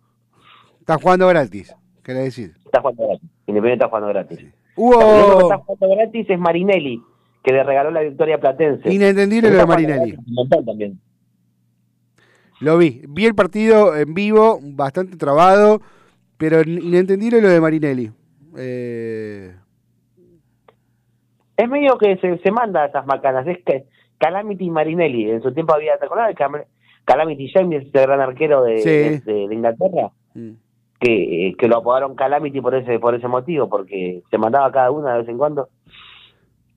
Está jugando gratis, querés decir. está jugando gratis Independiente está jugando gratis Hubo- El único que está jugando gratis es Marinelli que le regaló la victoria Platense Inentendible lo de Marinelli. también Lo vi. Vi el partido en vivo, bastante trabado, pero inentendible lo de Marinelli. Eh, es medio que se, se manda a esas macanas es que Calamity y Marinelli en su tiempo había ¿te acordás Calamity James ese gran arquero de, Sí. de- de- de Inglaterra mm. que, eh, que lo apodaron Calamity por ese por ese motivo, porque se mandaba cada una de vez en cuando.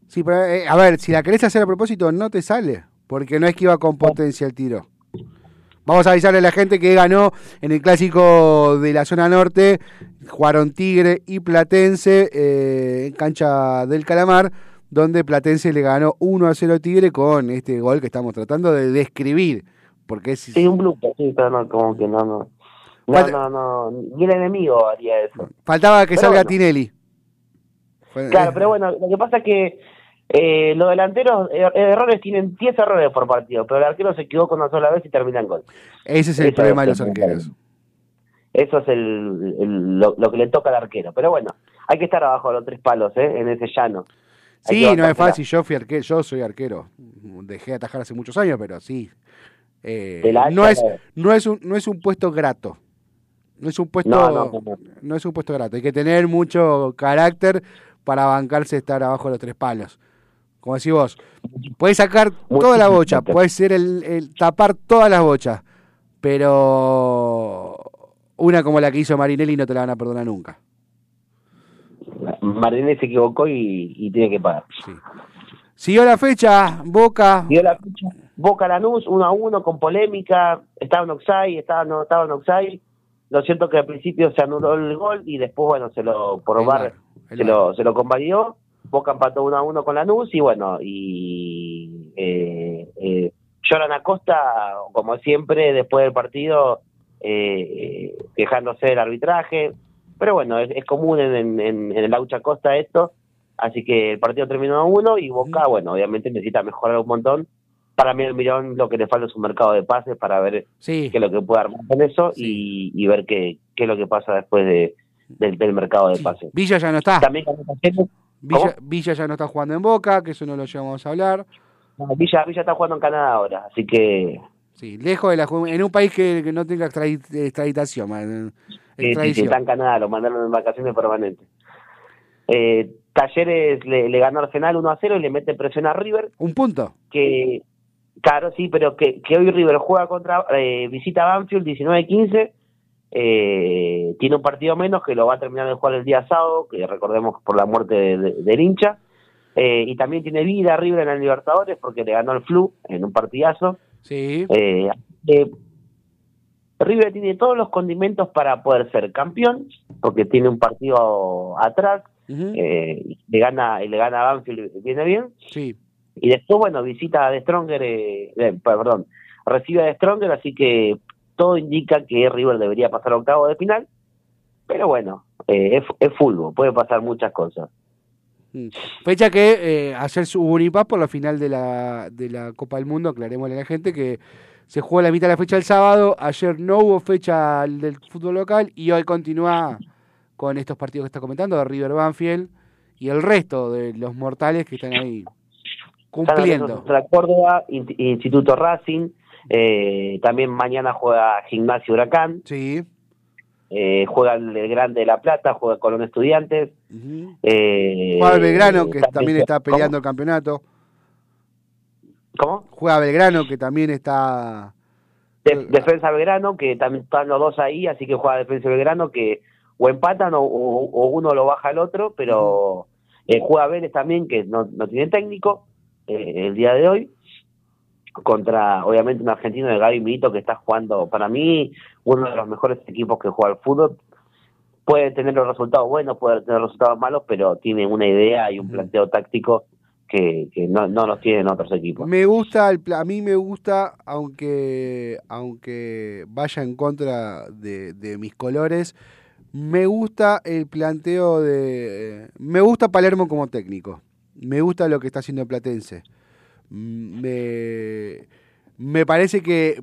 Sí, pero eh, a ver, si la querés hacer a propósito, no te sale, porque no es que iba con potencia el tiro. Vamos a avisarle a la gente que ganó en el clásico de la zona norte, jugaron Tigre y Platense eh, en cancha del Calamar, donde Platense le ganó 1 a 0 a Tigre con este gol que estamos tratando de describir, porque es... Sí, un blooper, sí, pero no, como que no, no. No, Falta- no, no, ni el enemigo haría eso. Faltaba que Pero salga bueno. Tinelli. Claro, pero bueno, lo que pasa es que eh, los delanteros, eh, errores tienen 10 errores por partido, pero el arquero se equivoca una sola vez y termina en gol. Ese es el Eso problema de los arqueros. Eso es el, el- lo, lo que le toca al arquero. Pero bueno, hay que estar abajo de los tres palos, ¿eh? En ese llano. Hay Sí, no es fácil. Yo fui arquero, yo soy arquero. Dejé de atajar hace muchos años, pero sí. Eh, no es no. no es un no es un puesto grato. No es un puesto No, no, no, no. no es un puesto grato. Hay que tener mucho carácter para bancarse estar abajo de los tres palos. Como decís vos, puedes sacar toda la bocha, puedes ser el, el tapar todas las bochas, pero una como la que hizo Marinelli no te la van a perdonar nunca. Martínez se equivocó y, y tiene que pagar. Siguió la fecha, Boca. Siguió la fecha. Boca Lanús, 1 a 1 con polémica. Estaba en Oxai, estaba, no estaba en Oxai. Lo cierto que al principio se anuló el gol y después, bueno, se lo, por El se lo, se lo convalidó. Boca empató 1 a 1 con Lanús y bueno, y eh, eh, Joran Acosta, como siempre, después del partido, eh, quejándose del arbitraje. Pero bueno, es, es común en, en, en el Laucha Costa esto. Así que el partido terminó a uno y Boca, bueno, obviamente necesita mejorar un montón. Para mí, el Mirón lo que le falta es un mercado de pases para ver Sí. qué es lo que puede armar con eso y, y ver qué, qué es lo que pasa después de, del, del mercado de pases. Villa ya no está. También Villa, Villa ya no está jugando en Boca, que eso no lo llevamos a hablar. no, Villa, Villa está jugando en Canadá ahora, así que Sí, lejos de la en un país que, que no tenga extradi- extraditación. man, Sí, sí, sí, extradición. está en Canadá, lo mandaron en vacaciones permanentes. Eh, Talleres le, le ganó Arsenal 1 a 0 y le mete presión a River, Un punto. que, claro, sí, pero que, que hoy River juega contra, eh, visita Banfield 19-15, eh, tiene un partido menos que lo va a terminar de jugar el día sábado, que recordemos por la muerte de- de- del hincha, eh, y también tiene vida River en el Libertadores porque le ganó el Flu en un partidazo. Sí. Eh, River tiene todos los condimentos para poder ser campeón, porque tiene un partido atrás, eh, y le gana, y le gana a Banfield, viene bien, Sí. y después, bueno, visita a De Stronger, perdón, recibe a De Stronger, así que todo indica que River debería pasar a octavo de final, pero bueno, eh, es, es fútbol, puede pasar muchas cosas. Mm. Fecha que eh, ayer hubo un impas por la final de la, de la Copa del Mundo, aclarémosle a la gente que se jugó la mitad de la fecha el sábado, ayer no hubo fecha del fútbol local y hoy continúa con estos partidos que está comentando de River Banfield y el resto de los mortales que están ahí cumpliendo. Córdoba, In- Instituto Racing, eh, también mañana juega Gimnasio Huracán, Sí. eh, juega el el Grande de La Plata, juega Colón Estudiantes. Eh, Juega el Belgrano, que también- está ¿Cómo? peleando el campeonato. ¿Cómo? Juega Belgrano, que también está. De- defensa Belgrano, que también están los dos ahí, así que juega Defensa Belgrano, que o empatan o, o- o uno lo baja al otro, pero eh, juega Vélez también, que no, no tiene técnico eh, el día de hoy, contra obviamente un argentino de Gaby Milito que está jugando, para mí, uno de los mejores equipos que juega al fútbol. Puede tener los resultados buenos, puede tener los resultados malos, pero tiene una idea y un planteo táctico que, que no, no los tienen otros equipos. Me gusta, el pla- a mí me gusta, aunque, aunque vaya en contra de, de mis colores, me gusta el planteo de... Me gusta Palermo como técnico. Me gusta lo que está haciendo Platense. Me, me parece que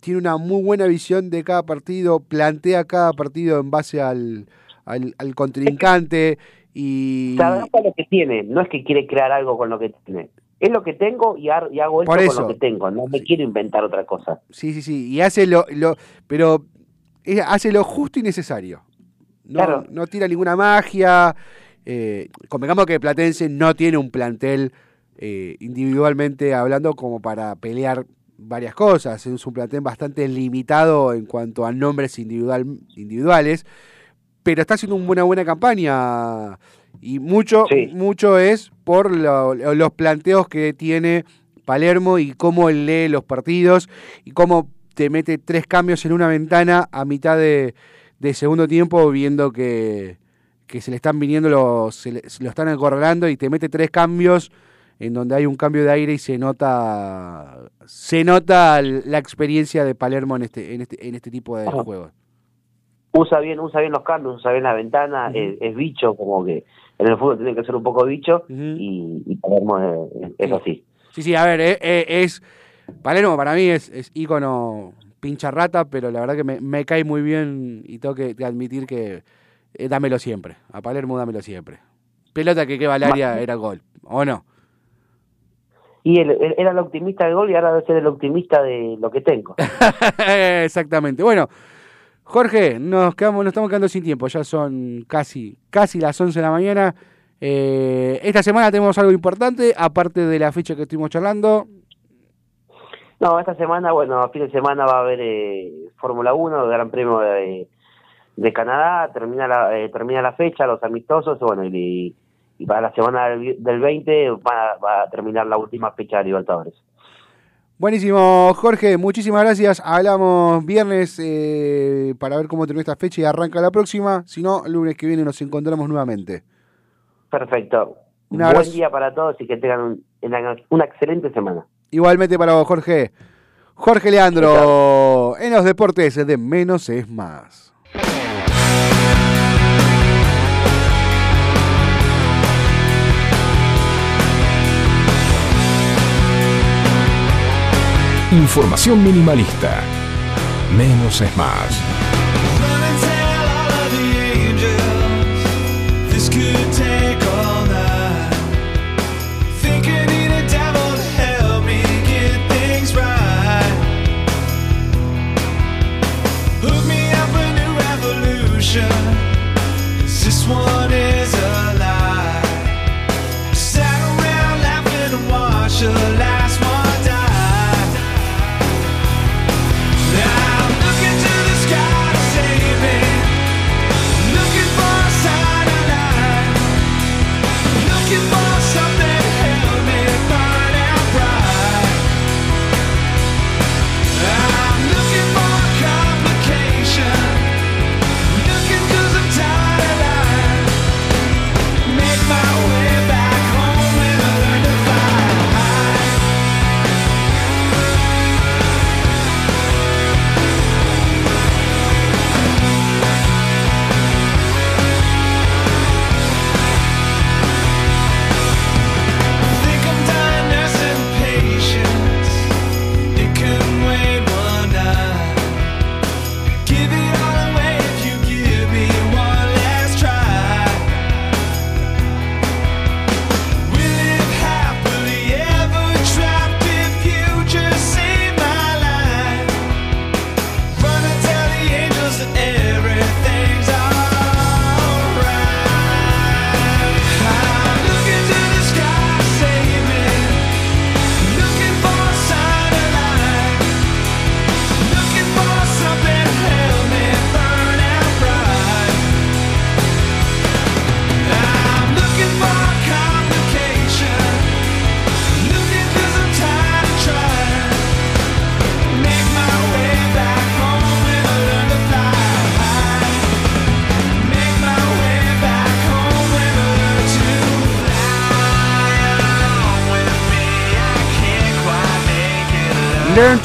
tiene una muy buena visión de cada partido, plantea cada partido en base al, al, al contrincante y... se adapta a lo que tiene, no es que quiere crear algo con lo que tiene. Es lo que tengo y, hago esto Por con eso. lo que tengo, no me quiero inventar otra cosa. Sí, sí, sí. Y hace lo, lo pero hace lo justo y necesario. No, Claro. no tira ninguna magia. Eh, convengamos que Platense no tiene un plantel eh, individualmente hablando como para pelear varias cosas. Es un plantel bastante limitado en cuanto a nombres individual, individuales. Pero está haciendo una buena, campaña. Y mucho, mucho es por lo- lo- los planteos que tiene Palermo y cómo él lee los partidos y cómo te mete tres cambios en una ventana a mitad de, de segundo tiempo viendo que, que se le están viniendo los, se, le- se lo están acorralando y te mete tres cambios en donde hay un cambio de aire y se nota se nota la experiencia de Palermo en este en este en este tipo de Ajá. juegos. Usa bien, usa bien los cambios, usa bien la ventana, es, es bicho, como que en el fútbol tiene que ser un poco bicho y, y Palermo es, es así. Sí, sí, a ver, eh, eh, es Palermo para mí es, es ícono pincha rata, pero la verdad que me, me cae muy bien y tengo que admitir que eh, dámelo siempre. A Palermo dámelo siempre. Pelota que queda al área era gol, ¿o no? Y él, él era el optimista del gol y ahora debe ser el optimista de lo que tengo. Exactamente. Bueno, Jorge, nos quedamos, nos estamos quedando sin tiempo. Ya son casi, casi las 11 de la mañana. Eh, esta semana tenemos algo importante, aparte de la fecha que estuvimos charlando. No, esta semana, bueno, a fin de semana va a haber eh, Fórmula 1, el Gran Premio de, de Canadá, termina la, eh, termina la fecha, los amistosos, bueno, y, y para la semana del, del 20 va, a- va a terminar la última fecha de Libertadores. Buenísimo, Jorge, muchísimas gracias. Hablamos viernes eh, para ver cómo termina esta fecha y arranca la próxima. Si no, lunes que viene nos encontramos nuevamente. Perfecto. Un. Buen día para todos y que tengan un- una, una excelente semana. Igualmente para vos, Jorge. Jorge Leandro, en los deportes de menos es más. Información minimalista. Menos es más.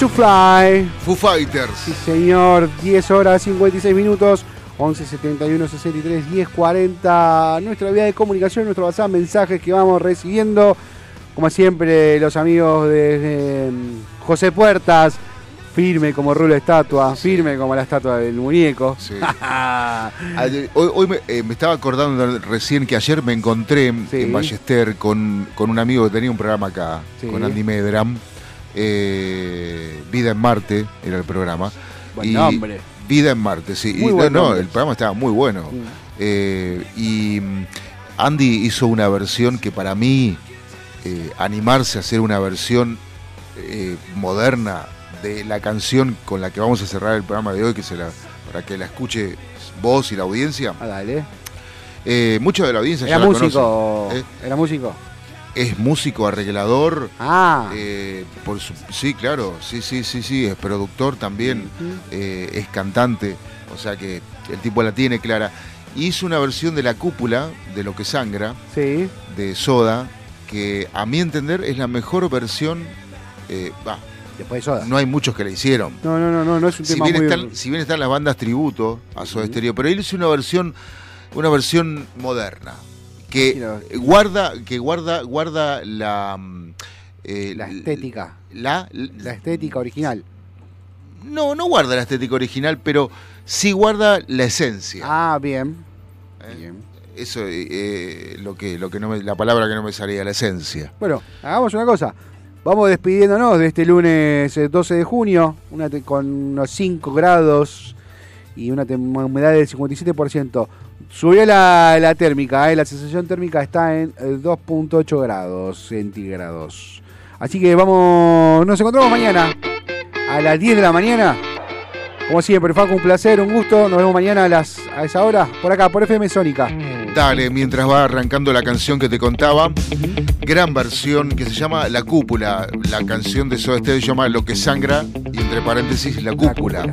To Fly. Foo Fighters. Sí, señor. 10 horas 56 minutos. 11 71 63 10 40. Nuestra vía de comunicación, nuestro WhatsApp, mensajes que vamos recibiendo. Como siempre, los amigos de eh, José Puertas. Firme como rulo de estatua, firme como la estatua del muñeco. Sí. Ayer- Hoy, hoy me, eh, me estaba acordando recién que ayer me encontré en- Sí. en Ballester con, con un amigo que tenía un programa acá, Sí. con Andy Medram. Eh, Vida en Marte era el programa. Buen nombre. Vida en Marte, sí. Muy y, buen no, el programa estaba muy bueno. Eh, y mm, Andy hizo una versión que para mí, eh, animarse a hacer una versión moderna de la canción con la que vamos a cerrar el programa de hoy, que se la, para que la escuche vos y la audiencia. Ah, dale. Eh, mucho de la audiencia Era ya la músico. ¿eh? Era músico. Es músico, arreglador. Ah. eh, por su- sí, claro, sí, sí, sí, sí, es productor también, eh, es cantante, o sea que el tipo la tiene clara. Hizo una versión de la cúpula de Lo que Sangra, Sí. de Soda, que a mi entender es la mejor versión. eh, bah, Después de Soda. no hay muchos que la hicieron. No, no, no, no, no es un Si tema bien, muy... están, si bien están las bandas tributo a Soda Stereo, pero él hizo una versión, una versión moderna que guarda, que guarda, guarda la, mm, eh, La estética. la, La estética original. no, no guarda la estética original, pero sí guarda la esencia. Ah, bien. ¿eh? Bien. Eso, eh, lo que, lo que no me, la palabra que no me salía, la esencia. Bueno, hagamos una cosa. Vamos despidiéndonos de este lunes eh, 12 de junio, una con unos 5 grados y una humedad del 57%. Subió la, la térmica, eh, la sensación térmica está en eh, 2.8 grados centígrados. Así que vamos, nos encontramos mañana a las 10 de la mañana. Como siempre, Facu, un placer, un gusto. Nos vemos mañana a, las, a esa hora, por acá, por FM Sónica. Dale, mientras va arrancando la canción que te contaba, gran versión que se llama La Cúpula. La canción de Soda Stereo se llama Lo que sangra y entre paréntesis La Cúpula.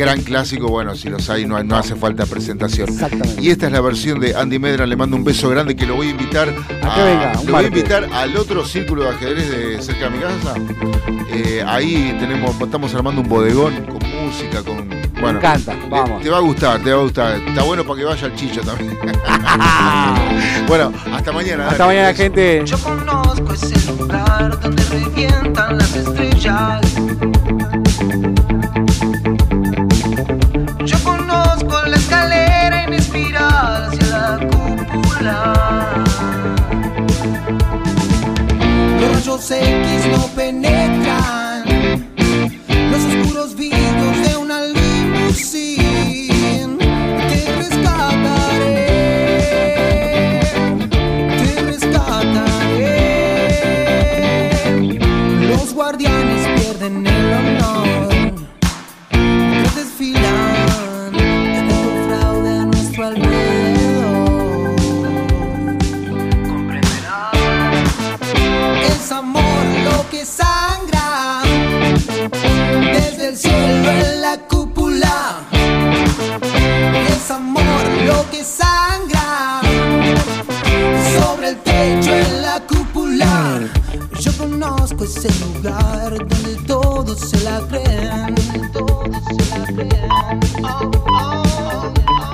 Gran clásico, bueno, si los hay no, no hace falta presentación. Exactamente. Y esta es la versión de Andy Medra, le mando un beso grande que lo voy a invitar A venga, lo voy a invitar al otro círculo de ajedrez de cerca de mi casa. Eh, ahí tenemos, estamos armando un bodegón con música, con. Bueno, encanta, le- vamos. Te va a gustar, te va a gustar. Está bueno para que vaya el chicho también. bueno, hasta mañana. Hasta dale, mañana, gente. Yo conozco ese lugar donde revientan las estrellas. Los rayos X no conozco ese lugar donde todos se la creen. Todos se la creen.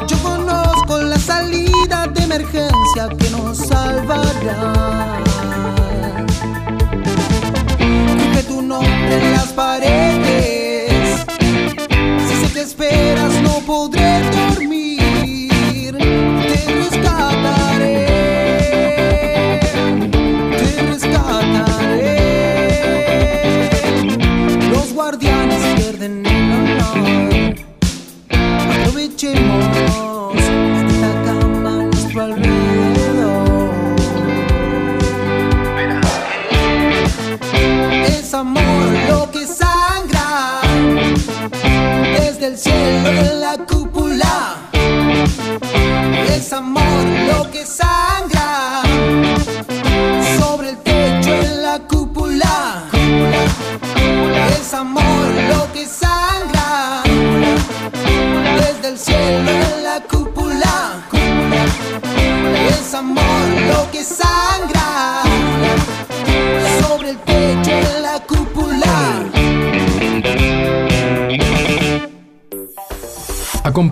Yo conozco la salida de emergencia que nos salvará. Escribe tu nombre en las paredes.